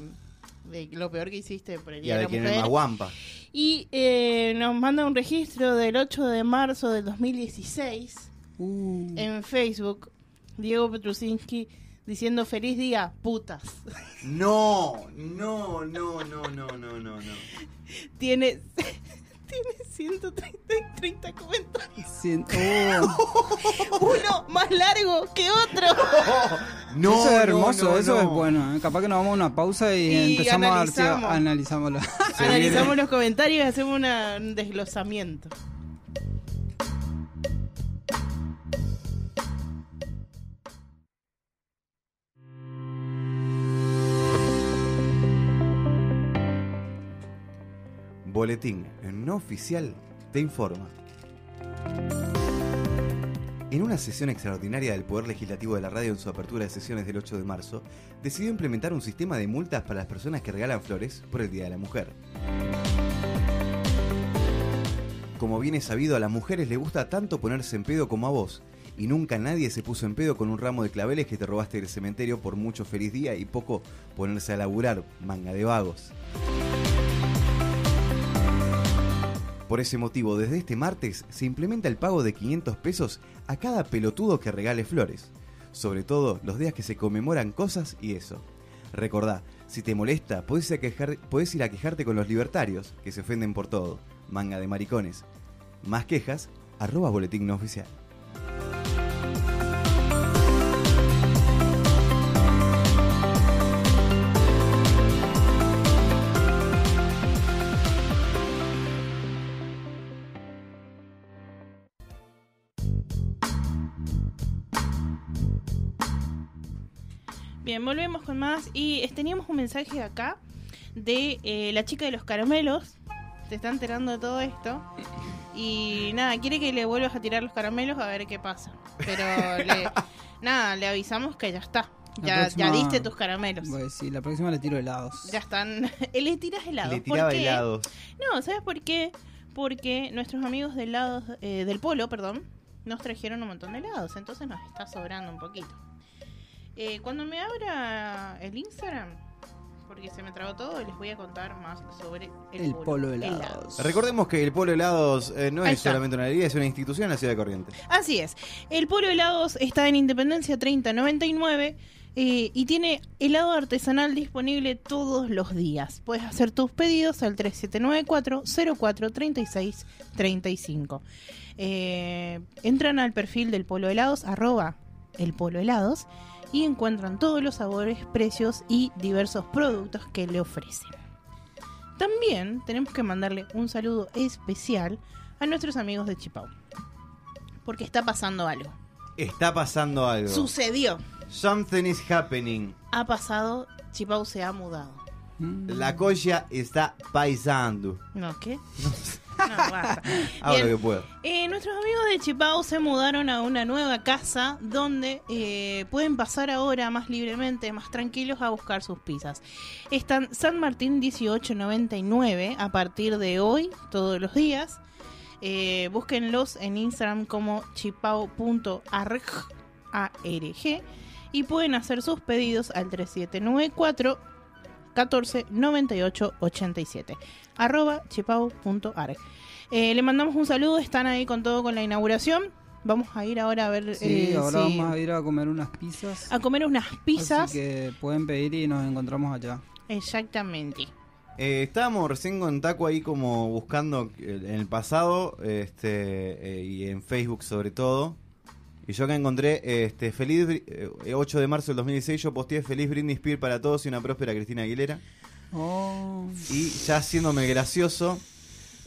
Speaker 3: de lo peor que hiciste por el
Speaker 8: Y
Speaker 3: Día de la
Speaker 8: quién es
Speaker 3: Mujer?
Speaker 8: más guampa.
Speaker 3: Y eh, nos manda un registro del 8 de marzo del 2016
Speaker 2: Uh,
Speaker 3: en Facebook, Diego Petrusinski diciendo feliz día, putas.
Speaker 8: No, no, no, no, no, no, no, no.
Speaker 3: tiene, tiene 133 30 comentarios.
Speaker 2: Cien- oh.
Speaker 3: Uno más largo que otro.
Speaker 8: No,
Speaker 2: eso es hermoso,
Speaker 8: no,
Speaker 2: eso
Speaker 8: no.
Speaker 2: es bueno. ¿eh? Capaz que nos vamos a una pausa y,
Speaker 3: Y
Speaker 2: empezamos a ver si
Speaker 3: analizamos.
Speaker 2: analizámoslo.
Speaker 3: Analizamos los comentarios y hacemos una- un desglosamiento.
Speaker 8: Boletín no oficial te informa. En una sesión extraordinaria del Poder Legislativo de la Radio en su apertura de sesiones del 8 de marzo, decidió implementar un sistema de multas para las personas que regalan flores por el Día de la Mujer. Como bien es sabido, a las mujeres les gusta tanto ponerse en pedo como a vos, y nunca nadie se puso en pedo con un ramo de claveles que te robaste del cementerio por mucho feliz día y poco ponerse a laburar, manga de vagos. Por ese motivo, desde este martes se implementa el pago de 500 pesos a cada pelotudo que regale flores. Sobre todo los días que se conmemoran cosas y eso. Recordá, si te molesta, podés ir, a quejarte con los libertarios, que se ofenden por todo. Manga de maricones. Más quejas, arroba boletín oficial.
Speaker 3: Volvemos con más. Y eh, teníamos un mensaje acá de eh, la chica de los caramelos. Se está enterando de todo esto. Y nada, quiere que le vuelvas a tirar los caramelos a ver qué pasa. Pero le, nada, le avisamos que ya está. Ya,
Speaker 2: próxima-
Speaker 3: ya diste tus caramelos.
Speaker 2: Pues sí, la próxima le tiro helados.
Speaker 3: Ya están. le tiras helados.
Speaker 8: Le
Speaker 3: ¿Por
Speaker 8: tiraba
Speaker 3: qué?
Speaker 8: helados.
Speaker 3: No, ¿sabes por qué? Porque nuestros amigos del lado eh, del polo, perdón, nos trajeron un montón de helados, entonces nos está sobrando un poquito. Eh, cuando me abra el Instagram, porque se me trabó todo, les voy a contar más sobre el,
Speaker 2: El polo helados.
Speaker 8: Recordemos que el Polo Helados eh, no
Speaker 3: Ahí
Speaker 8: es
Speaker 3: está.
Speaker 8: solamente una alegría, es una institución en la ciudad de Corrientes.
Speaker 3: Así es. El Polo Helados está en Independencia 3099 eh, y tiene helado artesanal disponible todos los días. Puedes hacer tus pedidos al 3794 04 36 35. Eh, entran al perfil del Polo Helados, arroba el Polo Helados, y encuentran todos los sabores, precios y diversos productos que le ofrecen. También tenemos que mandarle un saludo especial a nuestros amigos de Chipau. Porque está pasando algo.
Speaker 8: Está pasando algo.
Speaker 3: Sucedió.
Speaker 8: Something is happening.
Speaker 3: Ha pasado. Chipau se ha mudado.
Speaker 8: La colla está paisando.
Speaker 3: ¿No qué? No, basta. Bien.
Speaker 8: lo que puedo.
Speaker 3: Eh, nuestros amigos de Chipau se mudaron a una nueva casa donde eh, pueden pasar ahora más libremente, más tranquilos a buscar sus pizzas. Están San Martín 1899 a partir de hoy, todos los días. Eh, búsquenlos en Instagram como chipau.arg ARG, y pueden hacer sus pedidos al 3794 14 98 87 arroba chipau.arg. Eh, le mandamos un saludo, están ahí con todo con la inauguración. Vamos a ir ahora a ver
Speaker 2: Sí,
Speaker 3: eh,
Speaker 2: ahora vamos a ir a comer unas pizzas.
Speaker 3: a comer unas pizzas.
Speaker 2: Así que pueden pedir y nos encontramos allá.
Speaker 3: Exactamente.
Speaker 8: Eh, estábamos recién con Taco ahí como buscando eh, en el pasado este eh, y en Facebook sobre todo. Y yo acá encontré este feliz eh, 8 de marzo del 2016 yo posteé feliz Britney Spears para todos y una próspera Cristina Aguilera.
Speaker 2: Oh.
Speaker 8: Y ya haciéndome gracioso,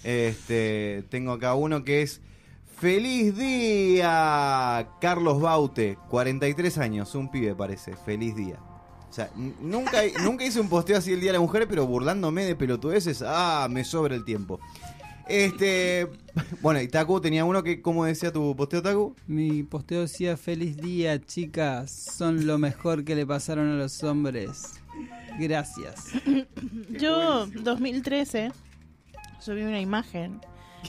Speaker 8: este tengo acá uno que es Feliz día, Carlos Baute, 43 años, un pibe parece, feliz día. O sea, nunca, nunca hice un posteo así el Día de la Mujer, pero burlándome de pelotudeces, ah, me sobra el tiempo. Este, bueno, y Taku tenía uno que, ¿cómo decía tu posteo, Taku?
Speaker 2: Mi posteo decía, feliz día, chicas, son lo mejor que le pasaron a los hombres. Gracias.
Speaker 3: yo, 2013, subí una imagen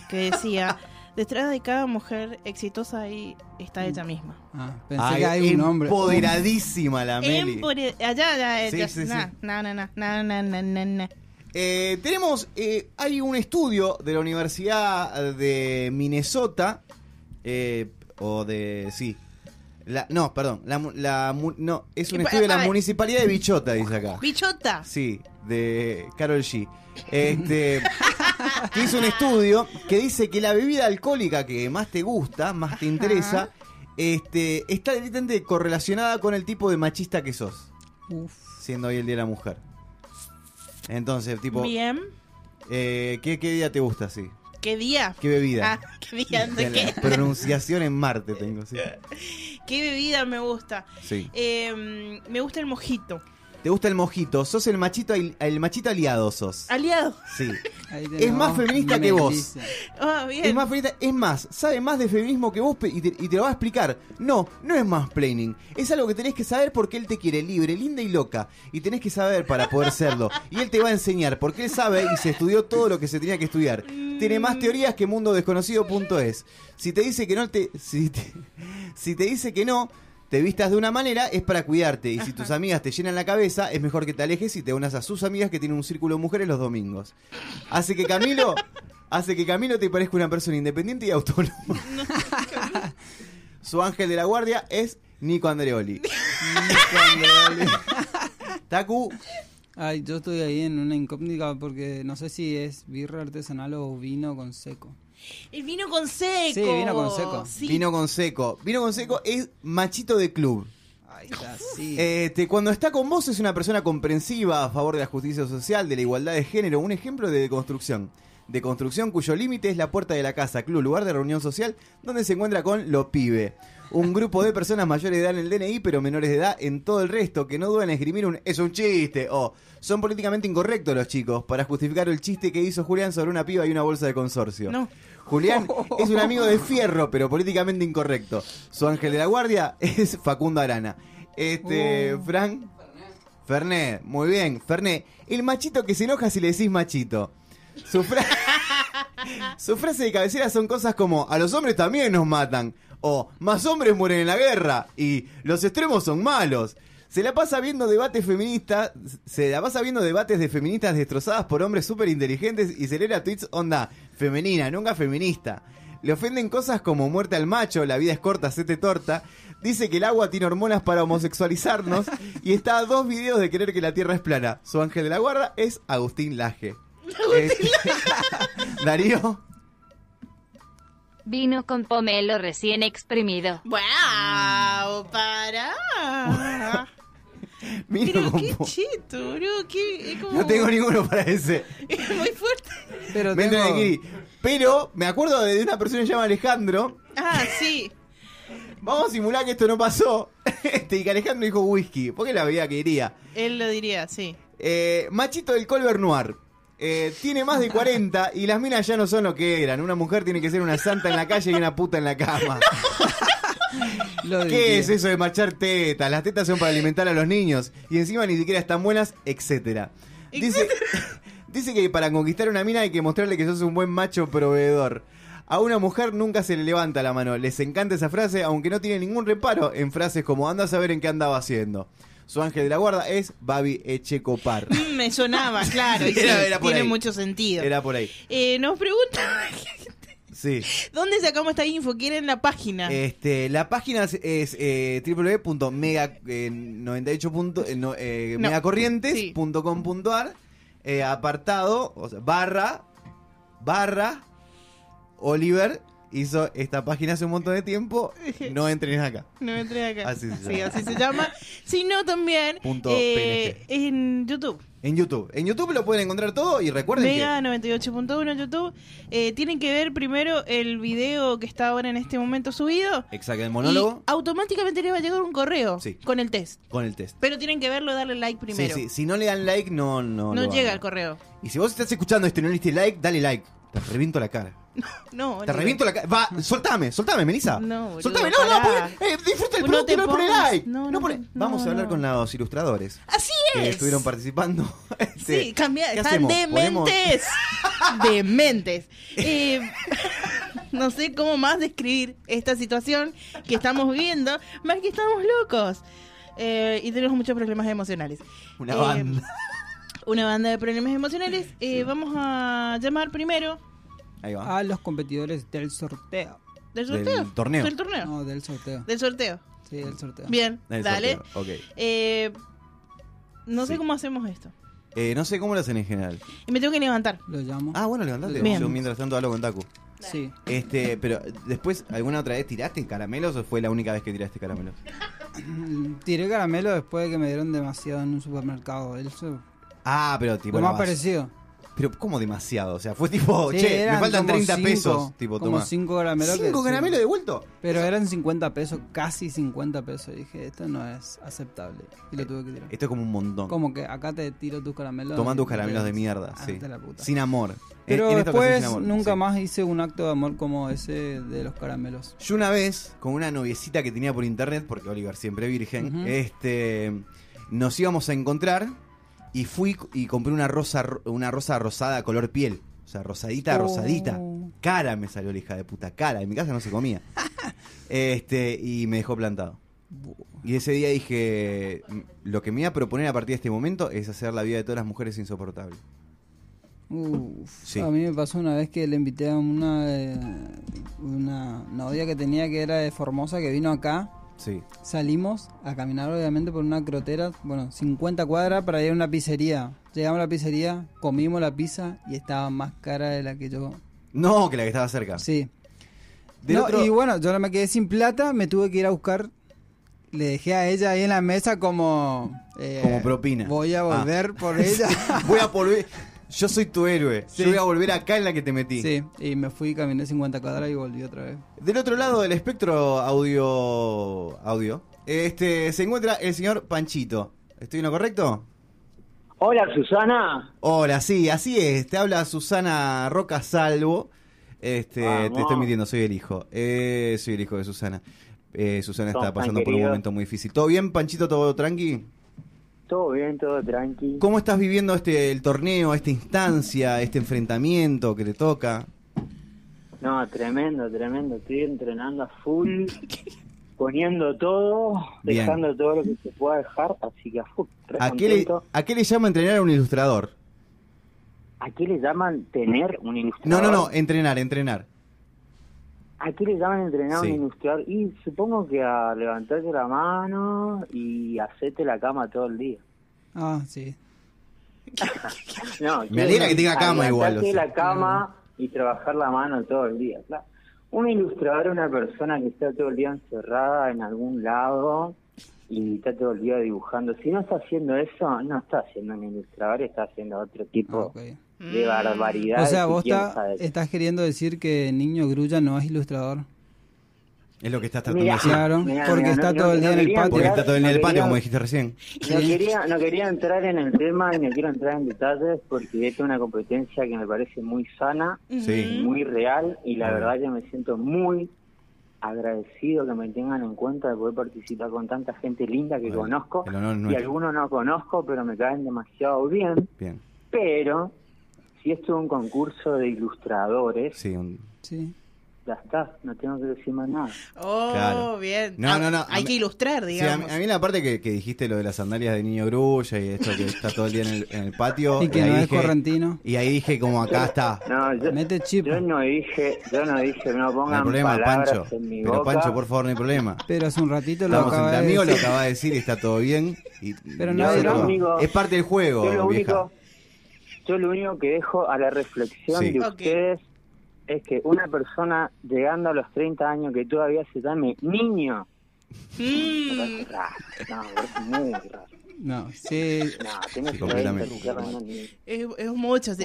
Speaker 3: que decía, detrás de cada mujer exitosa ahí está ella misma.
Speaker 2: Ah, pensé que hay un hombre.
Speaker 8: Empoderadísima la Meli.
Speaker 3: Empore allá, allá,
Speaker 8: allá.
Speaker 3: Sí,
Speaker 8: sí, sí.
Speaker 3: na, na, na, na, na, na, na.
Speaker 8: Eh, tenemos, eh, hay un estudio de la Universidad de Minnesota, eh, o de, sí, La, no, perdón. La, no, es un estudio de la
Speaker 3: pa-
Speaker 8: municipalidad de Bichota, dice acá.
Speaker 3: Bichota.
Speaker 8: Sí, de Carol G. Este, que hizo un estudio que dice que la bebida alcohólica que más te gusta, más te interesa, este, está directamente correlacionada con el tipo de machista que sos,
Speaker 2: Uf.
Speaker 8: siendo hoy el Día de la Mujer. Entonces, tipo,
Speaker 3: Bien.
Speaker 8: eh, ¿qué, ¿qué día te gusta, sí?
Speaker 3: ¿Qué día?
Speaker 8: ¿Qué bebida?
Speaker 3: Ah, ¿qué día? ¿De qué?
Speaker 8: pronunciación en Marte tengo, sí.
Speaker 3: ¿Qué bebida me gusta?
Speaker 8: Sí.
Speaker 3: Eh, me gusta el mojito.
Speaker 8: ¿Te gusta el mojito? Sos el machito, el machito aliado, sos.
Speaker 3: Aliado.
Speaker 8: Sí. Es más feminista que vos.
Speaker 3: Ah, bien.
Speaker 8: Es más feminista, es más, sabe más de feminismo que vos y te, y te lo va a explicar. No, no es más planning. Es algo que tenés que saber porque él te quiere libre, linda y loca. Y tenés que saber para poder serlo. Y él te va a enseñar porque él sabe y se estudió todo lo que se tenía que estudiar. Tiene más teorías que mundodesconocido.es. Si te dice que no te. Si te, si te dice que no. Te vistas de una manera es para cuidarte y si tus amigas te llenan la cabeza es mejor que te alejes y te unas a sus amigas que tienen un círculo de mujeres los domingos. Hace que Camilo hace que Camilo te parezca una persona independiente y autónoma. Su ángel de la guardia es Nico Andreoli. Nico Andreoli. Taku,
Speaker 2: Ay, yo estoy ahí en una incógnita porque no sé si es birra artesanal o vino con seco.
Speaker 3: El vino con seco.
Speaker 2: Sí, vino con seco.
Speaker 3: Sí.
Speaker 8: vino con seco. Vino con seco es machito de club.
Speaker 2: Ay, está así.
Speaker 8: Este, cuando está con vos es una persona comprensiva a favor de la justicia social, de la igualdad de género, un ejemplo de deconstrucción. De construcción cuyo límite es la puerta de la casa, club, lugar de reunión social, donde se encuentra con lo pibe. Un grupo de personas mayores de edad en el DNI, pero menores de edad en todo el resto, que no dudan en esgrimir un es un chiste o son políticamente incorrectos los chicos para justificar el chiste que hizo Julián sobre una piba y una bolsa de consorcio.
Speaker 3: No.
Speaker 8: Julián es un amigo de fierro, pero políticamente incorrecto. Su ángel de la guardia es Facundo Arana. Este,
Speaker 3: Oh.
Speaker 8: Frank. Fernet, muy bien, Fernet. El machito que se enoja si le decís machito. Su, fra- Su frase de cabecera son cosas como a los hombres también nos matan. O más hombres mueren en la guerra. Y los extremos son malos. Se la pasa viendo debates feministas, se la pasa viendo debates de feministas destrozadas por hombres súper inteligentes y celebra tweets onda femenina, nunca feminista. Le ofenden cosas como muerte al macho, la vida es corta, sete torta. Dice que el agua tiene hormonas para homosexualizarnos y está a dos videos de creer que la tierra es plana. Su ángel de la guarda es Agustín Laje. Este- Darío.
Speaker 10: Vino con pomelo recién exprimido.
Speaker 3: ¡Wow! ¡Para! Pero qué cheto, bro. Qué, es como...
Speaker 8: No tengo ninguno para ese.
Speaker 3: Es muy fuerte.
Speaker 2: Pero
Speaker 8: Me
Speaker 2: tengo-.
Speaker 8: Pero me acuerdo de una persona que se llama Alejandro.
Speaker 3: Ah, sí.
Speaker 8: Vamos a simular que esto no pasó. Este, y que Alejandro dijo whisky. Porque la veía que iría.
Speaker 3: Él lo diría, sí.
Speaker 8: Eh, machito del Colbert Noir. Eh, tiene más de 40 y las minas ya no son lo que eran. Una mujer tiene que ser una santa en la calle y una puta en la cama.
Speaker 2: Lo
Speaker 8: ¿Qué
Speaker 2: diría.
Speaker 8: es eso de marchar tetas? Las tetas son para alimentar a los niños y encima ni siquiera están buenas, etcétera. Dice, dice que para conquistar a una mina hay que mostrarle que sos un buen macho proveedor. A una mujer nunca se le levanta la mano. Les encanta esa frase, aunque no tiene ningún reparo en frases como anda a saber en qué andaba haciendo. Su ángel de la guarda es Babi Echecopar.
Speaker 3: Mm, Me sonaba, claro. y sí,
Speaker 8: Era- era por
Speaker 3: tiene
Speaker 8: ahí.
Speaker 3: mucho sentido.
Speaker 8: Era por ahí.
Speaker 3: Eh, nos preguntan
Speaker 8: Sí.
Speaker 3: dónde sacamos esta info. ¿Quieren la página?
Speaker 8: Este, la página es, es, eh, www.mega eh, 98 punto- eh, eh, eh, apartado, o sea, barra, barra, Oliver hizo esta página hace un montón de tiempo, no entren acá.
Speaker 3: No entré acá.
Speaker 8: Así se
Speaker 3: Sí,
Speaker 8: llama.
Speaker 3: así se llama. Sino también
Speaker 8: Punto
Speaker 3: eh, en YouTube.
Speaker 8: En YouTube. En YouTube lo pueden encontrar todo y recuerden
Speaker 3: Mega 98.1 en YouTube. Eh, tienen que ver primero el video que está ahora en este momento subido.
Speaker 8: que... Exacto, el monólogo
Speaker 3: Y automáticamente les va a llegar un correo
Speaker 8: Sí.
Speaker 3: con el test.
Speaker 8: con el test.
Speaker 3: Pero tienen que verlo y darle like primero.
Speaker 8: Sí, sí, si no le dan like no no
Speaker 3: No llega el correo.
Speaker 8: Y si vos estás escuchando esto y no le diste like, dale like. Te reviento la cara.
Speaker 3: No,
Speaker 8: Te reviento la cara. Va, soltame, soltame, Melissa.
Speaker 3: No, boludo,
Speaker 8: Soltame, no, no,
Speaker 3: pará.
Speaker 8: porque, eh, disfruta el producto
Speaker 3: te
Speaker 8: y no pone
Speaker 3: pongas-
Speaker 8: like.
Speaker 3: no,
Speaker 8: No
Speaker 3: no,
Speaker 8: pone-
Speaker 3: no,
Speaker 8: Vamos a hablar
Speaker 3: no.
Speaker 8: con los ilustradores
Speaker 3: Así
Speaker 8: que
Speaker 3: es.
Speaker 8: estuvieron participando. Este,
Speaker 3: Sí, cambia,
Speaker 8: ¿qué
Speaker 3: están
Speaker 8: hacemos? Ponemos-
Speaker 3: dementes. dementes. Eh, no sé cómo más describir esta situación que estamos viviendo, más que estamos locos. Eh, y tenemos muchos problemas emocionales.
Speaker 8: Una
Speaker 3: Eh,
Speaker 8: banda.
Speaker 3: Una banda de problemas emocionales. Eh, Vamos a llamar primero
Speaker 8: Ahí va.
Speaker 2: A los competidores del sorteo.
Speaker 3: del sorteo.
Speaker 8: Del torneo.
Speaker 3: Del torneo.
Speaker 2: No, del sorteo.
Speaker 3: Del sorteo.
Speaker 2: Sí, el sorteo.
Speaker 3: Bien,
Speaker 8: El
Speaker 3: dale.
Speaker 8: sorteo, ok.
Speaker 3: Eh, no sé cómo hacemos esto.
Speaker 8: Eh, no sé cómo lo hacen en general.
Speaker 3: Y me tengo que levantar.
Speaker 2: Lo llamo.
Speaker 8: Ah, bueno, levantate.
Speaker 3: Bien.
Speaker 8: Yo mientras tanto hablo con Taku.
Speaker 2: Sí.
Speaker 8: Este, pero después, ¿alguna otra vez tiraste caramelos o fue la única vez que tiraste caramelos?
Speaker 2: Tiré caramelo después de que me dieron demasiado en un supermercado. Eso,
Speaker 8: Ah, pero tipo.
Speaker 2: lo más parecido.
Speaker 8: Pero, ¿cómo demasiado? O sea, fue tipo,
Speaker 2: Sí,
Speaker 8: che, me faltan
Speaker 2: como
Speaker 8: 30
Speaker 2: cinco,
Speaker 8: pesos. Tipo,
Speaker 2: como
Speaker 8: toma.
Speaker 2: cinco caramelos. que-
Speaker 8: ¿Cinco
Speaker 2: sí.
Speaker 8: caramelos devuelto?
Speaker 2: Pero eran 50 pesos, casi 50 pesos. Y dije, esto no es aceptable. Y lo tuve que tirar.
Speaker 8: Esto es como un montón.
Speaker 2: Como que acá te tiro tus caramelos.
Speaker 8: Tomá tus caramelos de mierda,
Speaker 2: Ah,
Speaker 8: sí.
Speaker 2: de la puta.
Speaker 8: Sin amor.
Speaker 2: Pero
Speaker 8: En- en
Speaker 2: después
Speaker 8: amor,
Speaker 2: nunca
Speaker 8: sí.
Speaker 2: más hice un acto de amor como ese de los caramelos.
Speaker 8: Yo una vez, con una noviecita que tenía por internet, porque Oliver siempre virgen, este nos íbamos a encontrar y fui y compré una rosa ro- una rosa rosada color piel. O sea, rosadita,
Speaker 2: Oh.
Speaker 8: rosadita. Cara me salió la hija de puta, cara. En mi casa no se comía. este, y me dejó plantado. Y ese día dije, "M- lo que me iba a proponer a partir de este momento es hacer la vida de todas las mujeres insoportable.
Speaker 2: Uf,
Speaker 8: Sí.
Speaker 2: A mí me pasó una vez que le invité a una, eh, una novia que tenía que era de Formosa que vino acá.
Speaker 8: Sí.
Speaker 2: Salimos a caminar obviamente por una crotera, bueno, 50 cuadras para ir a una pizzería. Llegamos a la pizzería, comimos la pizza y estaba más cara de la que yo.
Speaker 8: No, que la que estaba cerca.
Speaker 2: Sí.
Speaker 8: Del
Speaker 2: No,
Speaker 8: otro-
Speaker 2: Y bueno, yo no me quedé sin plata, me tuve que ir a buscar. Le dejé a ella ahí en la mesa como... eh,
Speaker 8: Como propina.
Speaker 2: Voy a
Speaker 8: Ah.
Speaker 2: volver por ella.
Speaker 8: Voy a volver. Yo soy tu héroe.
Speaker 2: Sí.
Speaker 8: Yo voy a volver acá en la que te metí.
Speaker 2: Sí, y me fui, caminé 50 cuadras y volví otra vez.
Speaker 8: Del otro lado del espectro audio audio, este se encuentra el señor Panchito. ¿Estoy en lo correcto?
Speaker 11: Hola Susana.
Speaker 8: Hola, sí, así es. Te habla Susana Roca Salvo. Este,
Speaker 11: Vamos.
Speaker 8: te estoy mintiendo, soy el hijo. Eh, soy el hijo de Susana. Eh, Susana está pasando por un momento muy difícil. ¿Todo bien, Panchito? ¿Todo tranqui?
Speaker 11: Todo bien, todo tranqui.
Speaker 8: ¿Cómo estás viviendo este el torneo, esta instancia, este enfrentamiento que te toca?
Speaker 11: No, tremendo, tremendo. Estoy entrenando a full, poniendo todo,
Speaker 8: Bien.
Speaker 11: dejando todo lo que se pueda dejar, así que a full.
Speaker 8: ¿A qué, le. ¿A qué le llama entrenar a un ilustrador?
Speaker 11: ¿A qué le llaman tener un
Speaker 8: No,
Speaker 11: ilustrador?
Speaker 8: no, no, entrenar, entrenar.
Speaker 11: ¿A qué le llaman entrenar a
Speaker 8: Sí.
Speaker 11: un ilustrador? Y supongo que a levantarte la mano y hacerte la cama todo el día.
Speaker 2: Ah, sí.
Speaker 11: No,
Speaker 8: Me alegra que tenga cama igual, o sea.
Speaker 11: la cama y trabajar la mano todo el día, claro. Un ilustrador es una persona que está todo el día encerrada en algún lado y está todo el día dibujando. Si no está haciendo eso, no está haciendo un ilustrador, está haciendo otro tipo de barbaridad.
Speaker 2: O sea, vos está- estás queriendo decir que Niño Grulla no es ilustrador.
Speaker 8: Es lo que estás tratando de decir.
Speaker 2: Claro,
Speaker 11: mirá,
Speaker 2: porque
Speaker 11: mirá,
Speaker 2: está
Speaker 11: no-
Speaker 2: todo el
Speaker 11: no
Speaker 2: día en el patio.
Speaker 8: Porque está todo el día en el patio, como dijiste recién.
Speaker 11: No quería, no quería entrar en el tema y no quiero entrar en detalles porque esta es una competencia que me parece muy sana,
Speaker 8: Sí.
Speaker 11: muy real y la verdad que me siento muy agradecido que me tengan en cuenta de poder participar con tanta gente linda que
Speaker 8: Bueno,
Speaker 11: conozco y algunos no conozco pero me caen demasiado bien,
Speaker 8: Bien,
Speaker 11: pero si esto es un concurso de ilustradores,
Speaker 8: sí. un-
Speaker 2: Sí.
Speaker 11: ya está, no tengo que decir más nada.
Speaker 3: Oh,
Speaker 8: Claro.
Speaker 3: bien.
Speaker 8: No,
Speaker 3: Ah,
Speaker 8: no, no, a
Speaker 3: Hay
Speaker 8: mí-
Speaker 3: que ilustrar,
Speaker 8: Sí, a, mí,
Speaker 3: digamos.
Speaker 8: a mí la parte que, que dijiste lo de las sandalias de niño grulla y esto que está todo el día en el, en el patio.
Speaker 2: Y que
Speaker 8: ahí
Speaker 2: no es
Speaker 8: dije-
Speaker 2: correntino.
Speaker 8: Y ahí dije como acá está.
Speaker 11: No, yo,
Speaker 2: Mete chip.
Speaker 11: yo no dije, yo no dije, no
Speaker 8: No hay
Speaker 11: pongan
Speaker 8: problema,
Speaker 11: palabras
Speaker 8: Pancho.
Speaker 11: en mi
Speaker 8: Pero
Speaker 11: boca.
Speaker 8: Pancho, por favor, no hay problema.
Speaker 2: Pero hace un ratito lo
Speaker 8: Estamos
Speaker 2: acaba de
Speaker 8: amigos, lo
Speaker 2: decir.
Speaker 8: acaba de decir y está todo bien. Y,
Speaker 2: Pero
Speaker 8: y
Speaker 2: no.
Speaker 11: Único-
Speaker 8: Es parte del juego,
Speaker 11: yo lo
Speaker 8: vieja.
Speaker 11: único, yo lo único que dejo a la reflexión
Speaker 8: Sí.
Speaker 11: de
Speaker 3: Ok.
Speaker 11: ustedes es que una persona llegando a los 30 años que todavía se llame niño,
Speaker 3: Mm.
Speaker 11: No, parece muy raro.
Speaker 2: No, sí.
Speaker 11: No,
Speaker 8: Sí,
Speaker 11: que
Speaker 8: completamente.
Speaker 3: es, es mucho. sí.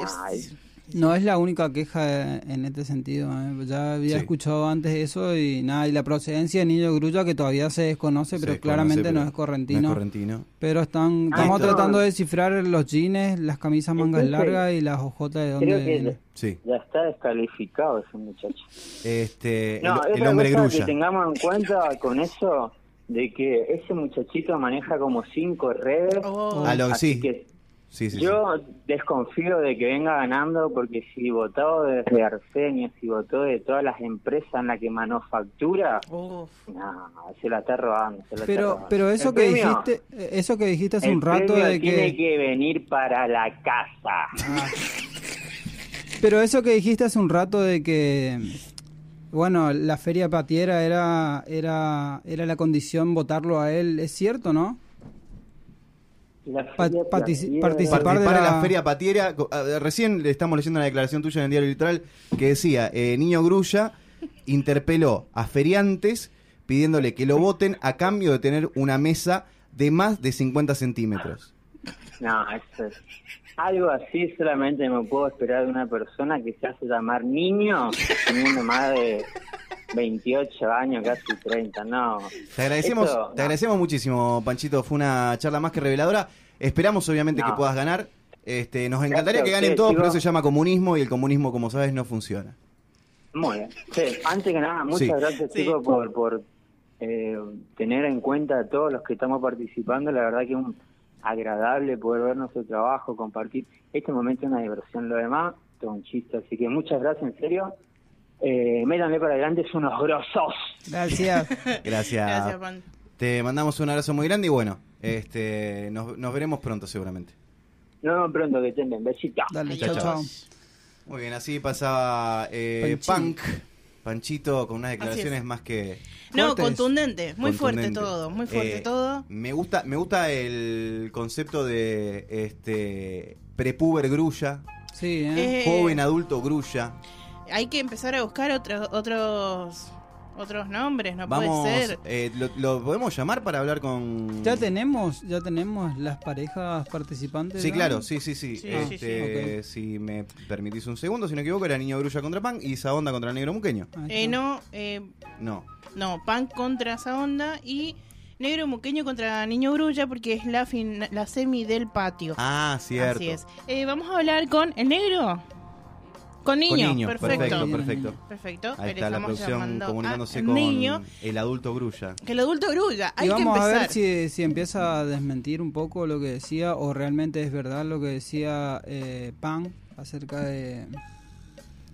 Speaker 2: No es la única queja en este sentido. ¿eh? Ya había
Speaker 8: Sí.
Speaker 2: escuchado antes eso y nada. Y la procedencia de Niño Grulla que todavía se desconoce, pero claramente
Speaker 8: pero
Speaker 2: no es correntino.
Speaker 8: No es correntino.
Speaker 2: Pero están,
Speaker 11: Ah,
Speaker 2: estamos tratando de descifrar los jeans, las camisas mangas
Speaker 11: Entonces,
Speaker 2: largas y las ojotas de dónde
Speaker 11: Creo que
Speaker 2: vienen.
Speaker 8: Sí.
Speaker 11: ya está descalificado ese muchacho.
Speaker 8: Este,
Speaker 11: No,
Speaker 8: el,
Speaker 11: es
Speaker 8: el hombre
Speaker 11: cosa
Speaker 8: grulla.
Speaker 11: que tengamos en cuenta con eso de que ese muchachito maneja como cinco redes.
Speaker 3: Oh.
Speaker 8: A lo que
Speaker 11: así
Speaker 8: sí.
Speaker 11: que
Speaker 8: Sí, sí,
Speaker 11: yo desconfío de que venga ganando porque si votó desde Arsenio, si votó de todas las empresas en las que manufactura,
Speaker 3: Uf.
Speaker 11: no, se la está robando. Se la está
Speaker 2: Pero,
Speaker 11: robando.
Speaker 2: pero eso
Speaker 11: El
Speaker 2: que
Speaker 11: premio-
Speaker 2: dijiste, eso que dijiste hace
Speaker 11: el
Speaker 2: un rato de
Speaker 11: tiene
Speaker 2: que,
Speaker 11: que venir para la casa.
Speaker 2: pero eso que dijiste hace un rato de que Bueno, la feria patiera era, era, era la condición votarlo a él, ¿es cierto, no? Pa- participar
Speaker 8: Participar
Speaker 2: de
Speaker 8: en
Speaker 2: la-
Speaker 8: la feria patiera. Recién le estamos leyendo una declaración tuya en el diario litoral que decía, eh, Niño Grulla interpeló a feriantes pidiéndole que lo voten a cambio de tener una mesa de más de 50 centímetros.
Speaker 11: No, eso es... Algo así solamente me puedo esperar de una persona que se hace llamar niño, teniendo más de 28 años, casi 30, no.
Speaker 8: Te agradecemos, te agradecemos muchísimo, Panchito. Fue una charla más que reveladora. Esperamos, obviamente,
Speaker 11: No.
Speaker 8: que puedas ganar. Este, nos encantaría
Speaker 11: Gracias
Speaker 8: que ganen todos, pero eso se llama comunismo y el comunismo, como sabes, no funciona.
Speaker 11: Muy bien. Sí, antes que nada, muchas
Speaker 8: Sí.
Speaker 11: gracias
Speaker 3: Sí.
Speaker 11: chicos por, por eh, tener en cuenta a todos los que estamos participando. La verdad que es un agradable poder ver nuestro trabajo, compartir. Este momento es una diversión, lo demás, todo un chiste. Así que muchas gracias, en serio. Eh, métanle para adelante, son unos grosos.
Speaker 2: Gracias.
Speaker 8: Gracias.
Speaker 3: Gracias, Pan.
Speaker 8: Te mandamos un abrazo muy grande y bueno, este, nos, nos veremos pronto seguramente.
Speaker 11: Nos vemos pronto, que estén bien. Besitos.
Speaker 2: Dale,
Speaker 8: Chao,
Speaker 2: chao.
Speaker 8: Muy bien, así pasaba eh. Punk, Panchito, con unas declaraciones
Speaker 3: es.
Speaker 8: más que...
Speaker 3: No,
Speaker 2: Fuertes.
Speaker 3: contundente, muy fuerte todo, muy fuerte
Speaker 8: Eh,
Speaker 3: todo.
Speaker 8: Me gusta, me gusta el concepto de este prepuber grulla,
Speaker 2: Sí, ¿eh?
Speaker 3: Eh,
Speaker 8: joven adulto grulla.
Speaker 3: Hay que empezar a buscar otros otros otros nombres, no
Speaker 8: Vamos,
Speaker 3: puede ser.
Speaker 8: eh, lo, lo podemos llamar para hablar con...
Speaker 2: Ya tenemos, ya tenemos las parejas participantes.
Speaker 8: Sí,
Speaker 2: ¿no?
Speaker 8: claro, sí, sí, sí.
Speaker 3: Sí,
Speaker 2: sí,
Speaker 8: Este, Si me permitís un segundo, si no me equivoco, era Niño Grulla contra Pan y Saonda contra el Negro Muqueño.
Speaker 3: Eh, no, eh,
Speaker 8: No.
Speaker 3: no, Pan contra esa onda y Negro Muqueño contra Niño Grulla porque es la fin- la semi del patio.
Speaker 8: Ah, cierto.
Speaker 3: Así es. Eh, vamos a hablar con el negro. Con niño,
Speaker 8: Con niño,
Speaker 3: perfecto.
Speaker 8: perfecto, perfecto.
Speaker 3: Perfecto.
Speaker 8: Ahí está la
Speaker 3: estamos
Speaker 8: producción
Speaker 3: llamando
Speaker 8: comunicándose con
Speaker 3: niño.
Speaker 8: el adulto Grulla.
Speaker 3: Que el adulto grulla. Hay
Speaker 2: y vamos
Speaker 3: que
Speaker 2: a
Speaker 3: empezar.
Speaker 2: ver si, si empieza a desmentir un poco lo que decía o realmente es verdad lo que decía eh, Pan acerca de...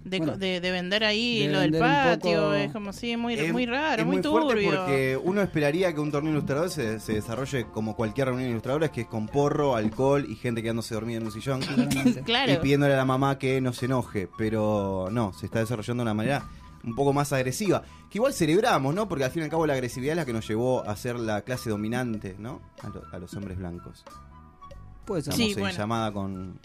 Speaker 3: de,
Speaker 2: bueno,
Speaker 3: de- de vender ahí
Speaker 2: de
Speaker 3: lo del
Speaker 2: vender
Speaker 3: patio.
Speaker 2: poco-
Speaker 3: Es como si muy,
Speaker 8: Es-
Speaker 3: muy raro,
Speaker 8: es
Speaker 3: muy, turbio.
Speaker 8: porque uno esperaría que un torneo ilustrador se, se desarrolle como cualquier reunión de ilustradores, que es con porro, alcohol y gente quedándose dormida en un sillón.
Speaker 3: Claro.
Speaker 8: Y pidiéndole a la mamá que no se enoje. Pero no, se está desarrollando de una manera un poco más agresiva. Que igual celebramos, ¿no? Porque al fin y al cabo la agresividad es la que nos llevó a ser la clase dominante, ¿no? A, lo- a los hombres blancos.
Speaker 2: Puede ser.
Speaker 8: Estamos
Speaker 3: Sí,
Speaker 8: en
Speaker 3: bueno.
Speaker 8: llamada con,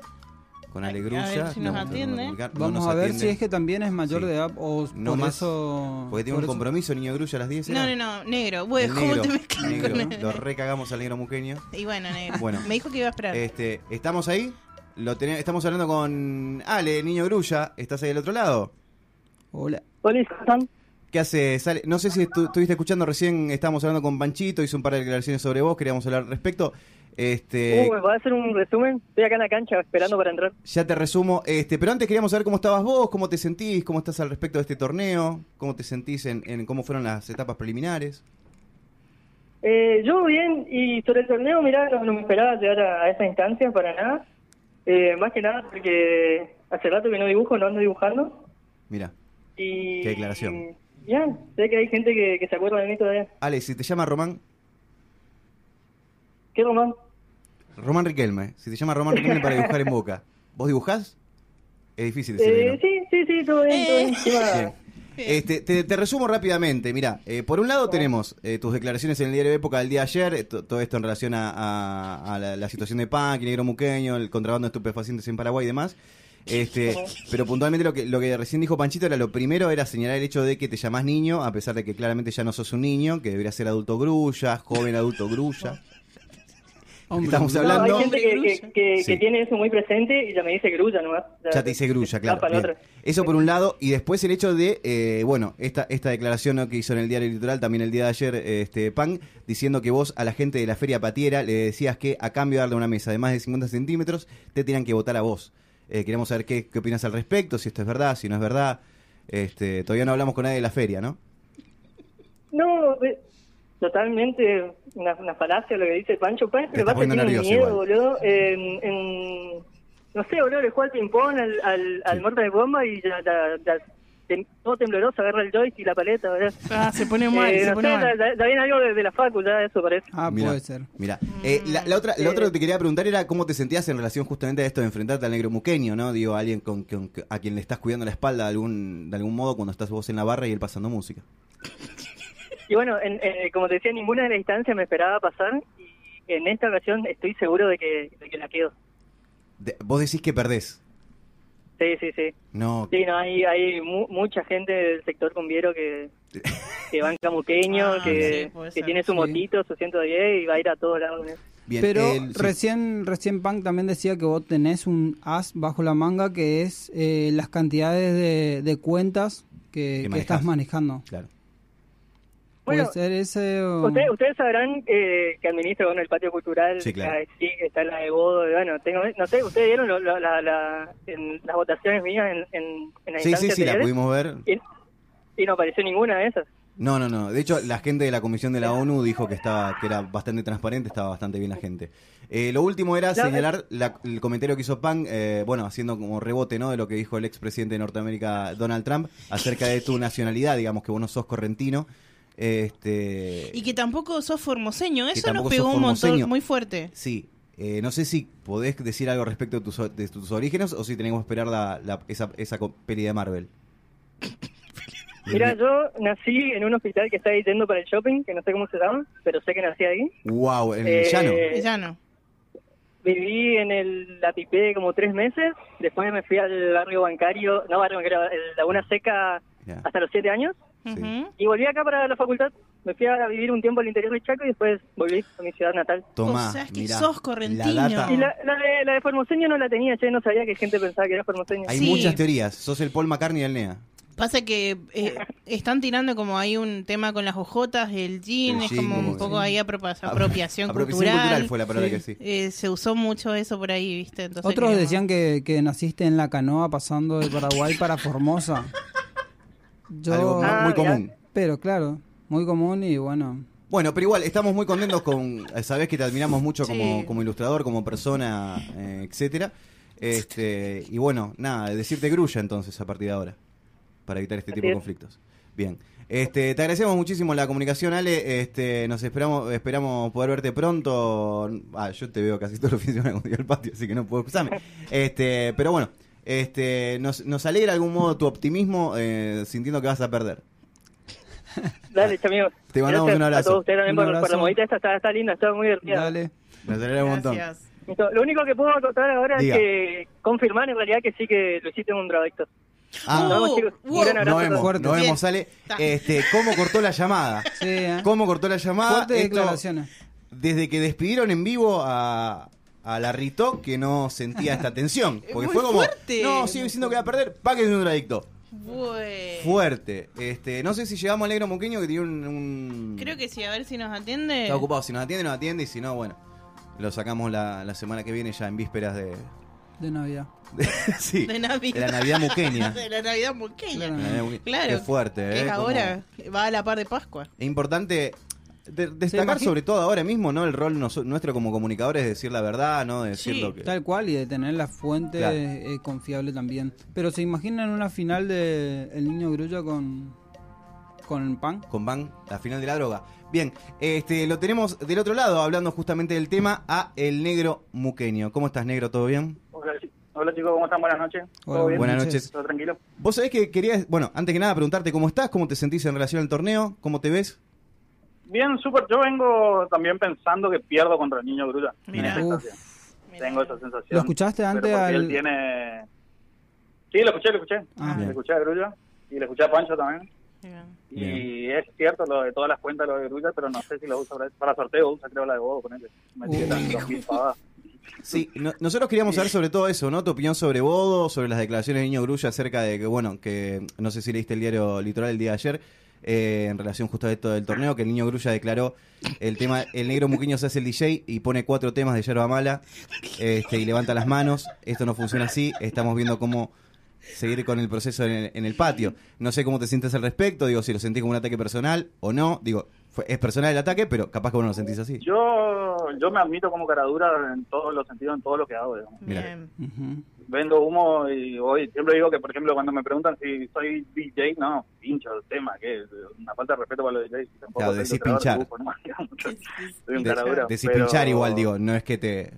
Speaker 8: con
Speaker 3: A-
Speaker 8: Ale
Speaker 3: a
Speaker 8: Grulla.
Speaker 3: ver si nos atiende.
Speaker 8: No
Speaker 2: Vamos
Speaker 8: nos
Speaker 2: a ver
Speaker 8: atiende.
Speaker 2: si es que también es mayor
Speaker 8: Sí.
Speaker 2: de edad o
Speaker 8: No
Speaker 2: por
Speaker 8: más,
Speaker 2: eso...
Speaker 8: Porque tiene
Speaker 2: por
Speaker 8: un
Speaker 2: eso-
Speaker 8: compromiso, niño Grulla, a las 10.
Speaker 3: No,
Speaker 8: ¿era?
Speaker 3: no, no, negro. Güey, ¿cómo
Speaker 8: negro,
Speaker 3: te mezclas
Speaker 8: negro.
Speaker 3: con?
Speaker 8: Lo recagamos al negro muqueño.
Speaker 3: Y bueno, negro.
Speaker 8: Bueno.
Speaker 3: Me dijo que iba a esperar.
Speaker 8: Este, ¿Estamos ahí? Lo tene- estamos hablando con Ale, niño Grulla. ¿Estás ahí del otro lado?
Speaker 2: Hola.
Speaker 12: Hola, ¿cómo están?
Speaker 8: ¿Qué hace? Sale- No sé si estu- estuviste escuchando recién, estábamos hablando con Panchito, hizo un par de declaraciones sobre vos, queríamos hablar al respecto. Este,
Speaker 12: Uh, ¿me ¿Va a hacer un resumen? Estoy acá en la cancha esperando para entrar.
Speaker 8: ya te resumo, este, pero antes queríamos saber cómo estabas vos, cómo te sentís, cómo estás al respecto de este torneo, cómo te sentís en, en cómo fueron las etapas preliminares.
Speaker 12: Eh, yo bien, y sobre el torneo, mirá, no, me esperaba llegar a, a esa instancia para nada. Eh, más que nada porque hace rato que no dibujo, no ando dibujando.
Speaker 8: Mira,
Speaker 12: Y,
Speaker 8: Qué declaración.
Speaker 12: ya, sé que hay gente que, que se acuerda de mí todavía.
Speaker 8: Ale, si te llama Román,
Speaker 12: ¿Qué, Román?
Speaker 8: Román Riquelme, si te llama Román Riquelme para dibujar en Boca, ¿vos dibujás? Es difícil decirlo.
Speaker 12: Eh, sí, sí, sí, todo bien, todo bien.
Speaker 8: Este, te, te resumo rápidamente. Mira, eh, por un lado tenemos eh, tus declaraciones en el diario de época del día de ayer, eh, to- todo esto en relación a, a- a la, la situación de Punk, Negro Muqueño, el contrabando de estupefacientes en Paraguay y demás. Este, pero puntualmente lo que, lo que recién dijo Panchito era lo primero era señalar el hecho de que te llamás niño, a pesar de que claramente ya no sos un niño, que debería ser adulto grulla, joven adulto grulla.
Speaker 2: Hombre,
Speaker 8: Estamos
Speaker 12: No,
Speaker 8: hablando.
Speaker 12: hay gente que, que, que-
Speaker 8: Sí.
Speaker 12: que tiene eso muy presente y ya me dice grulla nomás.
Speaker 8: Ya te dice grulla, claro. bien. Eso por un lado, y después el hecho de, eh, bueno, esta, esta declaración ¿no? que hizo en el diario litoral también el día de ayer, este Pan, diciendo que vos a la gente de la feria patiera le decías que a cambio de darle una mesa de más de 50 centímetros, te tenían que votar a vos. Eh, queremos saber qué, qué opinas al respecto, si esto es verdad, si no es verdad. Este, todavía no hablamos con nadie de la feria, ¿no?
Speaker 12: No, eh, totalmente una, una falacia lo que dice Pancho. Pancho
Speaker 8: estás
Speaker 12: pasa que tiene miedo,
Speaker 8: igual.
Speaker 12: boludo. En, en- no sé, boludo, le juega al ping-pong al, al, al
Speaker 8: Sí.
Speaker 12: Mortal Kombat y ya, ya, ya tem- todo tembloroso, agarra el joystick, la paleta, ¿verdad?
Speaker 3: Ah, se pone mal,
Speaker 12: Eh,
Speaker 3: se
Speaker 12: no
Speaker 3: pone
Speaker 12: sé,
Speaker 3: mal.
Speaker 12: ya, ya viene algo de, de la facu, ya eso parece.
Speaker 2: Ah,
Speaker 8: Mirá,
Speaker 2: puede ser.
Speaker 8: Mira, eh, la, la otra, la otra que te quería preguntar era cómo te sentías en relación justamente a esto de enfrentarte al negro muqueño, ¿no? Digo, alguien con, con- a quien le estás cuidando la espalda de algún, de algún modo cuando estás vos en la barra y él pasando música.
Speaker 12: Y bueno, en- eh, como te decía, ninguna de las instancias me esperaba pasar y en esta ocasión estoy seguro de que, de que la quedo.
Speaker 8: De- vos decís que perdés.
Speaker 12: Sí, sí, sí.
Speaker 8: No,
Speaker 12: Sí, no, hay, hay mu- mucha gente del sector cumbiero que, que banca muqueño,
Speaker 3: Ah,
Speaker 12: que,
Speaker 3: sí,
Speaker 12: que tiene su
Speaker 2: Sí.
Speaker 12: motito, su 110 y va a ir a todos lados.
Speaker 8: bien.
Speaker 2: Pero
Speaker 8: el- sí.
Speaker 2: recién, recién Punk también decía que vos tenés un as bajo la manga que es eh, las cantidades de, de cuentas que, que estás manejando.
Speaker 8: Claro.
Speaker 2: Puede ser ese o...
Speaker 12: Ustedes, ustedes sabrán eh, que administro bueno, el patio cultural,
Speaker 8: Sí, claro.
Speaker 12: ah, sí, está la de Bodo, bueno, tengo, no sé, ustedes vieron lo- lo- la, la- en las votaciones mías en, en, en las
Speaker 8: Sí, sí, sí, la pudimos ver.
Speaker 12: y, y no apareció ninguna de esas.
Speaker 8: No, no, no. De hecho, la gente de la comisión de la ONU dijo que estaba, que era bastante transparente, estaba bastante bien la gente. Eh, lo último era
Speaker 12: No,
Speaker 8: señalar la- el comentario que hizo Pan, eh, bueno, haciendo como rebote, ¿no? De lo que dijo el expresidente de Norteamérica, Donald Trump, acerca de tu nacionalidad, digamos que vos no sos correntino. Este,
Speaker 3: Y que tampoco sos formoseño. Eso nos pegó un montón, muy fuerte.
Speaker 8: Sí, eh, no sé si podés decir algo respecto de tus, de tus orígenes o si tenemos que esperar la, la- esa, esa peli de Marvel.
Speaker 12: Mira, yo nací en un hospital que está ahí yendo para el shopping, que no sé cómo se llama, pero sé que nací ahí.
Speaker 8: Wow, en
Speaker 12: Eh,
Speaker 8: el llano.
Speaker 3: Ya no.
Speaker 12: Viví en el La Pipé como tres meses, después me fui al barrio bancario, no barrio bancario, el Laguna Seca hasta los siete años,
Speaker 3: Ujú.
Speaker 12: y volví acá para la facultad. Me fui a vivir un tiempo al interior de Chaco y después volví a mi ciudad natal.
Speaker 8: Tomá,
Speaker 3: o sea, es que
Speaker 8: mirá,
Speaker 3: sos correntino.
Speaker 8: la data.
Speaker 12: Y la, la de, la de formoseño no la tenía, che, no sabía que gente pensaba que era formoseño.
Speaker 8: Hay
Speaker 3: Sí.
Speaker 8: muchas teorías. Sos el Paul McCartney del NEA.
Speaker 3: Pasa que eh, están tirando como hay un tema con las ojotas, el jean,
Speaker 8: El
Speaker 3: es
Speaker 8: jean,
Speaker 3: como un poco ahí apropia- apropiación,
Speaker 8: Apropiación
Speaker 3: cultural.
Speaker 8: cultural fue la palabra que sí.
Speaker 3: Eh, se usó mucho eso por ahí, ¿viste? Entonces
Speaker 2: Otros decían que, que naciste en la canoa pasando de Paraguay para Formosa. Yo,
Speaker 8: Algo muy,
Speaker 12: Ah,
Speaker 8: muy
Speaker 12: mirá.
Speaker 8: común.
Speaker 2: Pero claro, muy común y bueno.
Speaker 8: Bueno, pero igual, estamos muy contentos con... Sabés que te admiramos mucho como,
Speaker 3: Sí.
Speaker 8: como ilustrador, como persona, eh, etcétera. Este, y bueno, nada, decirte grulla entonces a partir de ahora, para evitar este
Speaker 12: Así
Speaker 8: tipo de conflictos. Bien. Este, te agradecemos muchísimo la comunicación, Ale. Este, nos esperamos, esperamos poder verte pronto. Ah, yo te veo casi todos los fines de semana cuando al patio, así que no puedo excusarme. Este, pero bueno, este, nos, nos alegra de algún modo tu optimismo, eh, sintiendo que vas a perder.
Speaker 12: Dale, amigos.
Speaker 8: Te mandamos
Speaker 12: Gracias
Speaker 8: un abrazo.
Speaker 12: A todos ustedes también
Speaker 2: Un
Speaker 12: por, por la modita esta, está, está linda, está muy divertida.
Speaker 2: Dale.
Speaker 8: Nos alegra un montón.
Speaker 12: Lo único que puedo acotar ahora
Speaker 8: Diga.
Speaker 12: es que confirmar en realidad que sí que lo hiciste en un drogadicto.
Speaker 8: Ah,
Speaker 12: Nos vemos, chicos. Un gran abrazo
Speaker 8: Nos
Speaker 12: a
Speaker 8: vemos.
Speaker 2: Fuerte.
Speaker 3: Bien.
Speaker 8: vemos, Ale.
Speaker 3: Está.
Speaker 8: Este, ¿Cómo cortó la llamada?
Speaker 2: Sí, ¿eh?
Speaker 8: ¿Cómo cortó la llamada? Esto,
Speaker 2: declaraciones.
Speaker 8: desde que despidieron en vivo a, a la Rito, que no sentía esta tensión. Porque
Speaker 3: Muy
Speaker 8: fue como,
Speaker 3: fuerte.
Speaker 8: no, sigo diciendo que va a perder, pa' que es un adicto.
Speaker 3: Bueno.
Speaker 8: Fuerte. Este, no sé si llegamos al negro moqueño que tiene un... un-
Speaker 3: Creo que sí, a ver si nos atiende.
Speaker 8: Está ocupado, si nos atiende, nos atiende, y si no, bueno, lo sacamos la, la semana que viene ya en vísperas de...
Speaker 2: De Navidad.
Speaker 8: sí,
Speaker 3: De Navidad.
Speaker 8: de la Navidad muqueña.
Speaker 3: de la Navidad muqueña.
Speaker 2: Claro.
Speaker 8: Qué fuerte,
Speaker 3: Que
Speaker 8: ¿eh?
Speaker 3: es ahora, va a la par de Pascua.
Speaker 8: Es importante de- destacar sobre todo ahora mismo, ¿no? El rol nuestro como comunicadores es decir la verdad, ¿no? De decir
Speaker 3: Sí.
Speaker 8: lo que...
Speaker 2: Tal cual, y de tener la fuente
Speaker 8: Claro.
Speaker 2: eh, confiable también. Pero se imaginan una final de El Niño Grulla con, con pan.
Speaker 8: Con Van, la final de la droga. Bien, este, lo tenemos del otro lado, hablando justamente del tema, a el negro muqueño. ¿Cómo estás, negro? ¿Todo bien?
Speaker 13: Hola, chi- hola, chicos, ¿cómo están? Buenas noches.
Speaker 2: Hola,
Speaker 13: ¿Todo bien?
Speaker 8: buenas noches.
Speaker 13: ¿Todo tranquilo?
Speaker 8: Vos sabés que querías, bueno, antes que nada preguntarte cómo estás, cómo te sentís en relación al torneo, cómo te ves.
Speaker 13: Bien, súper. Yo vengo también pensando que pierdo contra el niño Grulla.
Speaker 3: Mira.
Speaker 13: Tengo esa sensación. Tengo esa sensación.
Speaker 2: ¿Lo escuchaste antes al-
Speaker 13: él tiene... Sí, lo escuché, lo escuché.
Speaker 2: Ah,
Speaker 13: le
Speaker 2: bien.
Speaker 13: escuché a Grulla y le escuché a Pancho también.
Speaker 3: Bien.
Speaker 13: Y es cierto lo de todas las cuentas lo de Grulla, pero no sé si lo usa para, para sorteo, usa creo la de Bodo, ponele. Me. 2000 pavadas.
Speaker 8: Sí, no- nosotros queríamos saber sobre todo eso, ¿no? Tu opinión sobre Bodo, sobre las declaraciones de Niño Grulla acerca de que, bueno, que no sé si leíste el diario Litoral el día de ayer, eh, en relación justo a esto del torneo, que el Niño Grulla declaró el tema, el negro muqueño se hace el DJ y pone cuatro temas de yerba mala este, y levanta las manos. Esto no funciona así, estamos viendo cómo seguir con el proceso en el, en el patio. No sé cómo te sientes al respecto, digo, si lo sentís como un ataque personal o no, digo, fue- es personal el ataque, pero capaz que vos no lo sentís así.
Speaker 13: Yo, yo me admito como cara dura en todos los sentidos, en todo lo que hago, digamos.
Speaker 8: Mira.
Speaker 13: Vendo humo y hoy siempre digo que, por ejemplo, cuando me preguntan si soy DJ, no, pincho el tema, que es una falta de respeto para los DJs. Tampoco
Speaker 8: Claro,
Speaker 13: soy
Speaker 8: decís pinchar.
Speaker 13: dibujo, no, digamos, soy un
Speaker 8: De- decís
Speaker 13: pero-
Speaker 8: pinchar igual, digo, no es que te.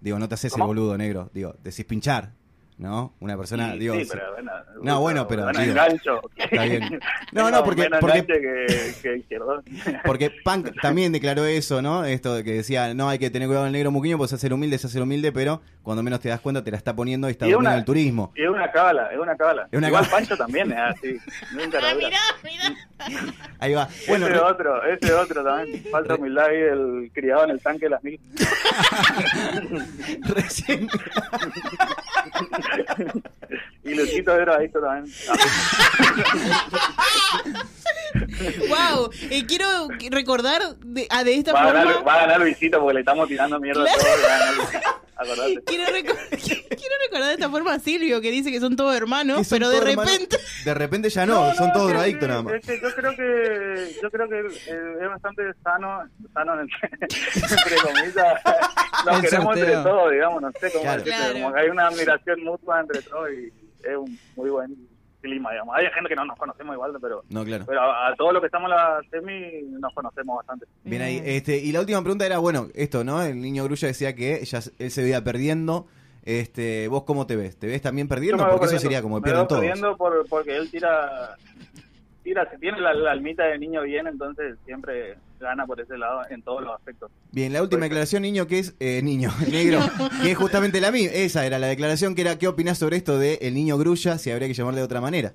Speaker 8: Digo, no te haces el boludo negro. Digo, decís pinchar, ¿no? Una persona,
Speaker 13: Sí,
Speaker 8: digo.
Speaker 13: sí, pero bueno,
Speaker 8: no, bueno, pero.
Speaker 13: bueno,
Speaker 8: digo,
Speaker 13: engancho.
Speaker 8: Está bien. No, no, porque. porque
Speaker 13: que, que.
Speaker 8: Porque Punk también declaró eso, ¿no? Esto de que decía, no, hay que tener cuidado con el negro muquiño, pues hacer humilde es hacer humilde, pero cuando menos te das cuenta te la está poniendo y está
Speaker 13: Y es
Speaker 8: durmiendo el turismo.
Speaker 13: Y es una cábala, es una cábala.
Speaker 8: Es una
Speaker 13: Igual
Speaker 8: cábala.
Speaker 13: Pancho también es así. es un cara dura.
Speaker 8: Ahí va. Bueno,
Speaker 13: ese otro, ese otro también. Falta humildad ahí el criado en el tanque de las mil.
Speaker 8: Recién.
Speaker 13: Y Luchito era adicto también.
Speaker 3: wow, eh, quiero recordar de, ah, de esta
Speaker 13: Va a,
Speaker 3: forma.
Speaker 13: ganar, va a ganar Luisito porque le estamos tirando mierda a
Speaker 3: Claro.
Speaker 13: Acordate.
Speaker 3: Quiero, reco- quiero recordar de esta forma a Silvio que dice que son todos hermanos,
Speaker 8: son
Speaker 3: pero de repente.
Speaker 8: De repente ya no, son todos drogadictos nada más.
Speaker 13: es que yo creo que yo creo que eh, es bastante sano, sano entre, entre comillas. Nos queremos entre
Speaker 2: sorteo.
Speaker 13: todos, digamos, no sé cómo
Speaker 8: Claro.
Speaker 13: decirte,
Speaker 3: Claro.
Speaker 13: como que hay una admiración mutua entre todos y es un muy buen clima, digamos. Hay gente que no nos conocemos igual, pero
Speaker 8: No, claro.
Speaker 13: pero a, a todos los que estamos en la semi nos conocemos bastante.
Speaker 8: Bien ahí. Este, y la última pregunta era, bueno, esto, ¿no? El niño Grulla decía que ya él se veía perdiendo. Este, ¿Vos cómo te ves? ¿Te ves también perdiendo? Porque eso sería como pierden todos.
Speaker 13: perdiendo por, porque él tira, tira, si tiene la, la almita de niño bien, entonces siempre gana por ese lado en todos los aspectos.
Speaker 8: Bien, la última declaración, niño, que es, eh, niño, negro, que es justamente la misma. Esa era la declaración que era, ¿qué opinás sobre esto de el niño Grulla, si habría que llamarle de otra manera?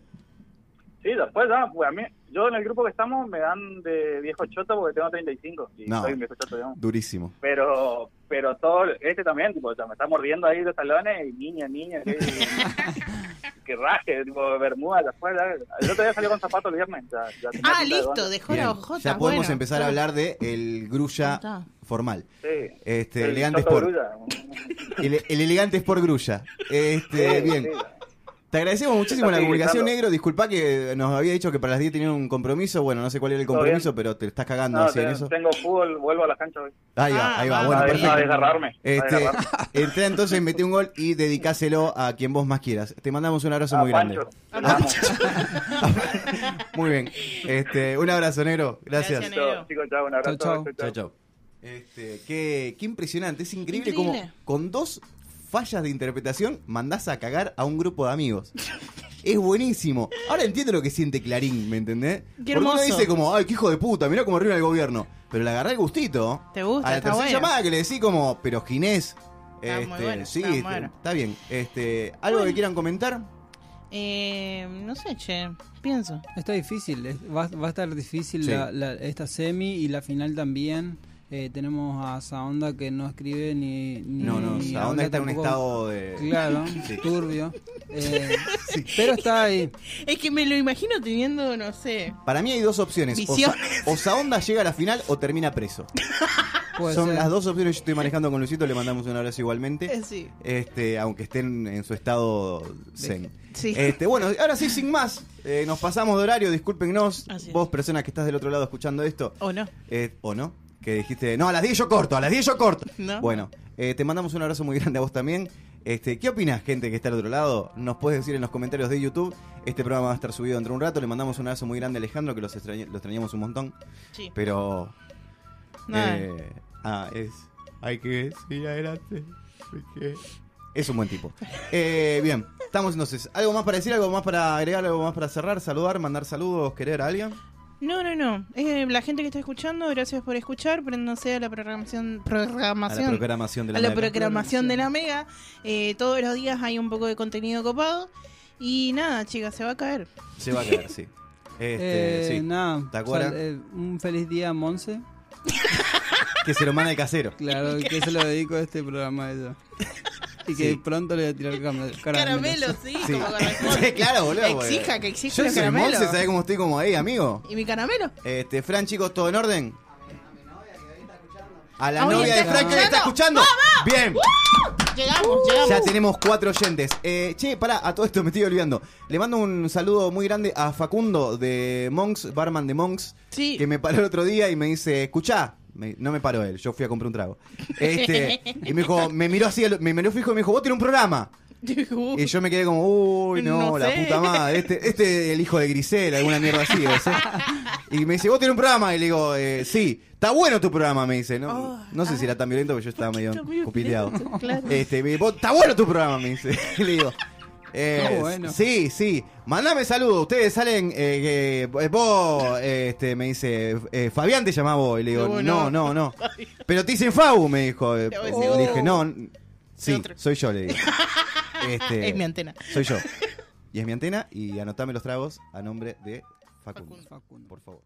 Speaker 13: Sí, después, ah, pues a mí, yo en el grupo que estamos me dan de viejo choto porque tengo 35 y
Speaker 8: No.
Speaker 13: soy un viejo choto, digamos.
Speaker 8: Durísimo.
Speaker 13: Pero, pero todo, este también, tipo, o sea, me está mordiendo ahí los talones y niña, niña, que, que raje, tipo, bermuda, después, el otro día salió con zapatos el viernes. ya- ya tenía
Speaker 3: Ah, listo, dejó la ojota.
Speaker 8: ya podemos
Speaker 3: bueno.
Speaker 8: empezar a hablar de el Grulla
Speaker 3: está.
Speaker 8: formal.
Speaker 13: Sí.
Speaker 8: Este,
Speaker 13: El
Speaker 8: elegante Sport.
Speaker 13: Grulla.
Speaker 8: El, el elegante Sport Grulla. Este,
Speaker 13: Sí,
Speaker 8: bien.
Speaker 13: sí.
Speaker 8: Te agradecemos muchísimo la comunicación, negro. Disculpa que nos había dicho que para las 10 tenían un compromiso. Bueno, no sé cuál era el compromiso, pero te estás cagando
Speaker 13: No,
Speaker 8: así en eso.
Speaker 13: tengo fútbol, vuelvo a la cancha hoy.
Speaker 8: Ahí va,
Speaker 3: Ah,
Speaker 8: ahí va.
Speaker 3: va.
Speaker 8: Bueno,
Speaker 13: a,
Speaker 8: perfecto.
Speaker 13: a desgarrarme. a
Speaker 8: Este,
Speaker 13: desgarrarme.
Speaker 8: entrá entonces, metí un gol y dedicáselo a quien vos más quieras. Te mandamos un abrazo
Speaker 13: A
Speaker 8: muy grande.
Speaker 13: Pancho.
Speaker 8: Muy bien. Este, un abrazo, negro. Gracias.
Speaker 3: Gracias, negro.
Speaker 13: Chao, chicos, chao, un abrazo.
Speaker 2: Chao, Chao,
Speaker 13: chao.
Speaker 8: chao. Este, qué, qué impresionante, es increíble,
Speaker 3: Increíble.
Speaker 8: como con dos fallas de interpretación mandás a cagar a un grupo de amigos. Es buenísimo. Ahora entiendo lo que siente Clarín, ¿me entendés?
Speaker 3: Qué
Speaker 8: Porque uno dice como, ay, qué hijo de puta, mirá cómo arriba el gobierno. Pero le agarré el gustito.
Speaker 3: Te gusta,
Speaker 8: A la
Speaker 3: está
Speaker 8: tercera
Speaker 3: bueno.
Speaker 8: llamada que le decís como, pero Ginés.
Speaker 3: Está muy
Speaker 8: Este,
Speaker 3: bueno,
Speaker 8: sí,
Speaker 3: está
Speaker 8: este,
Speaker 3: bueno.
Speaker 8: está bien. Este, ¿Algo que quieran comentar?
Speaker 3: Eh, no sé, che, pienso.
Speaker 2: Está difícil, es- va, va a estar difícil
Speaker 8: Sí.
Speaker 2: la- la- esta semi y la final también. Eh, tenemos a Saonda que no escribe ni. ni
Speaker 8: No, no, Saonda está en un estado de...
Speaker 2: Claro,
Speaker 8: Sí.
Speaker 2: turbio. Eh, Pero está ahí.
Speaker 3: Es que me lo imagino teniendo, no sé.
Speaker 8: Para mí hay dos opciones. O, Sa-
Speaker 3: Visiones.
Speaker 8: o Saonda llega a la final o termina preso.
Speaker 2: Puede
Speaker 8: Son
Speaker 2: ser.
Speaker 8: las dos opciones que yo estoy manejando con Luisito, le mandamos un abrazo igualmente.
Speaker 3: Eh, sí.
Speaker 8: Este, aunque estén en su estado zen.
Speaker 3: Sí.
Speaker 8: Este, bueno, ahora sí, sin más, eh, nos pasamos de horario, discúlpenos, vos, personas que estás del otro lado escuchando esto,
Speaker 3: ¿O no?
Speaker 8: eh, o no, que dijiste, no, a las 10 yo corto, a las 10 yo corto.
Speaker 3: No.
Speaker 8: Bueno, eh, te mandamos un abrazo muy grande a vos también. Este, ¿Qué opinas, gente que está al otro lado? Nos puedes decir en los comentarios de YouTube. Este programa va a estar subido dentro de un rato. Le mandamos un abrazo muy grande a Alejandro, que los extraña- lo extrañamos un montón.
Speaker 3: Sí.
Speaker 8: Pero.
Speaker 3: Nada.
Speaker 8: eh, ah, es. Hay que seguir adelante. porque Es un buen tipo. Eh, bien, estamos entonces. ¿Algo más para decir? ¿Algo más para agregar? ¿Algo más para cerrar? ¿Saludar? ¿Mandar saludos? ¿Querer a alguien?
Speaker 3: No, no, no. Eh, la gente que está escuchando, gracias por escuchar. Préndanse a la programación.
Speaker 8: A
Speaker 3: programación
Speaker 8: la programación de la
Speaker 3: a la
Speaker 8: Mega.
Speaker 3: programación de la Mega. Eh, todos los días hay un poco de contenido copado. Y nada, chicas, se va a caer.
Speaker 8: Se va a quedar, sí. Este,
Speaker 2: Eh,
Speaker 8: sí.
Speaker 2: Nada,
Speaker 8: Tacuara.
Speaker 2: sal- eh, un feliz día a Monse.
Speaker 8: Que se lo manda el casero.
Speaker 2: Claro, que se lo dedico a este programa a ella. Y que
Speaker 8: Sí.
Speaker 2: pronto le voy a tirar caramelos.
Speaker 3: Caramelos, sí,
Speaker 8: Sí.
Speaker 3: como corresponde.
Speaker 8: Sí, claro, boludo.
Speaker 3: Exija, que exija
Speaker 8: Yo
Speaker 3: los
Speaker 8: soy
Speaker 3: caramelos.
Speaker 8: Monse, ¿sabés cómo estoy como ahí, amigo?
Speaker 3: ¿Y mi caramelo?
Speaker 8: Este, Fran, chicos, ¿todo en orden? A la
Speaker 3: Ah, hoy
Speaker 8: novia de Frank que le está escuchando.
Speaker 3: escuchando.
Speaker 8: Bien.
Speaker 3: Llegamos, llegamos.
Speaker 8: Ya tenemos cuatro oyentes. Eh, che, pará, a todo esto me estoy olvidando. Le mando un saludo muy grande a Facundo de Monks, barman de Monks,
Speaker 3: Sí.
Speaker 8: que me paró el otro día y me dice, escuchá, Me- no me paró él, yo fui a comprar un trago. Este, y me dijo, me miró así, me miró fijo y me dijo, vos tenés un programa. Y yo me quedé como, uy, no,
Speaker 3: No
Speaker 8: la
Speaker 3: sé.
Speaker 8: puta madre. Este, este es el hijo de Grisel, alguna mierda así, ser. Y me dice, vos tenés un programa. Y le digo, eh, sí, está bueno tu programa, me dice. No, no sé si era tan violento, porque yo estaba medio cupiteado.
Speaker 3: claro.
Speaker 8: Este, me dice, "Vos- está bueno tu programa, me dice. Y le digo, eh,
Speaker 2: bueno.
Speaker 8: sí, sí, mandame saludos. Ustedes salen, eh, eh, vos, este, me dice, eh, Fabián te llamaba vos. Y le digo,
Speaker 3: No,
Speaker 8: no,
Speaker 3: no.
Speaker 8: Pero te dicen Fabu, me dijo. Eh, Le dije, no, sí, soy yo, le digo. Este,
Speaker 3: Es mi antena.
Speaker 8: Soy yo. Y es mi antena y anotame los tragos a nombre de Facundo. Por favor.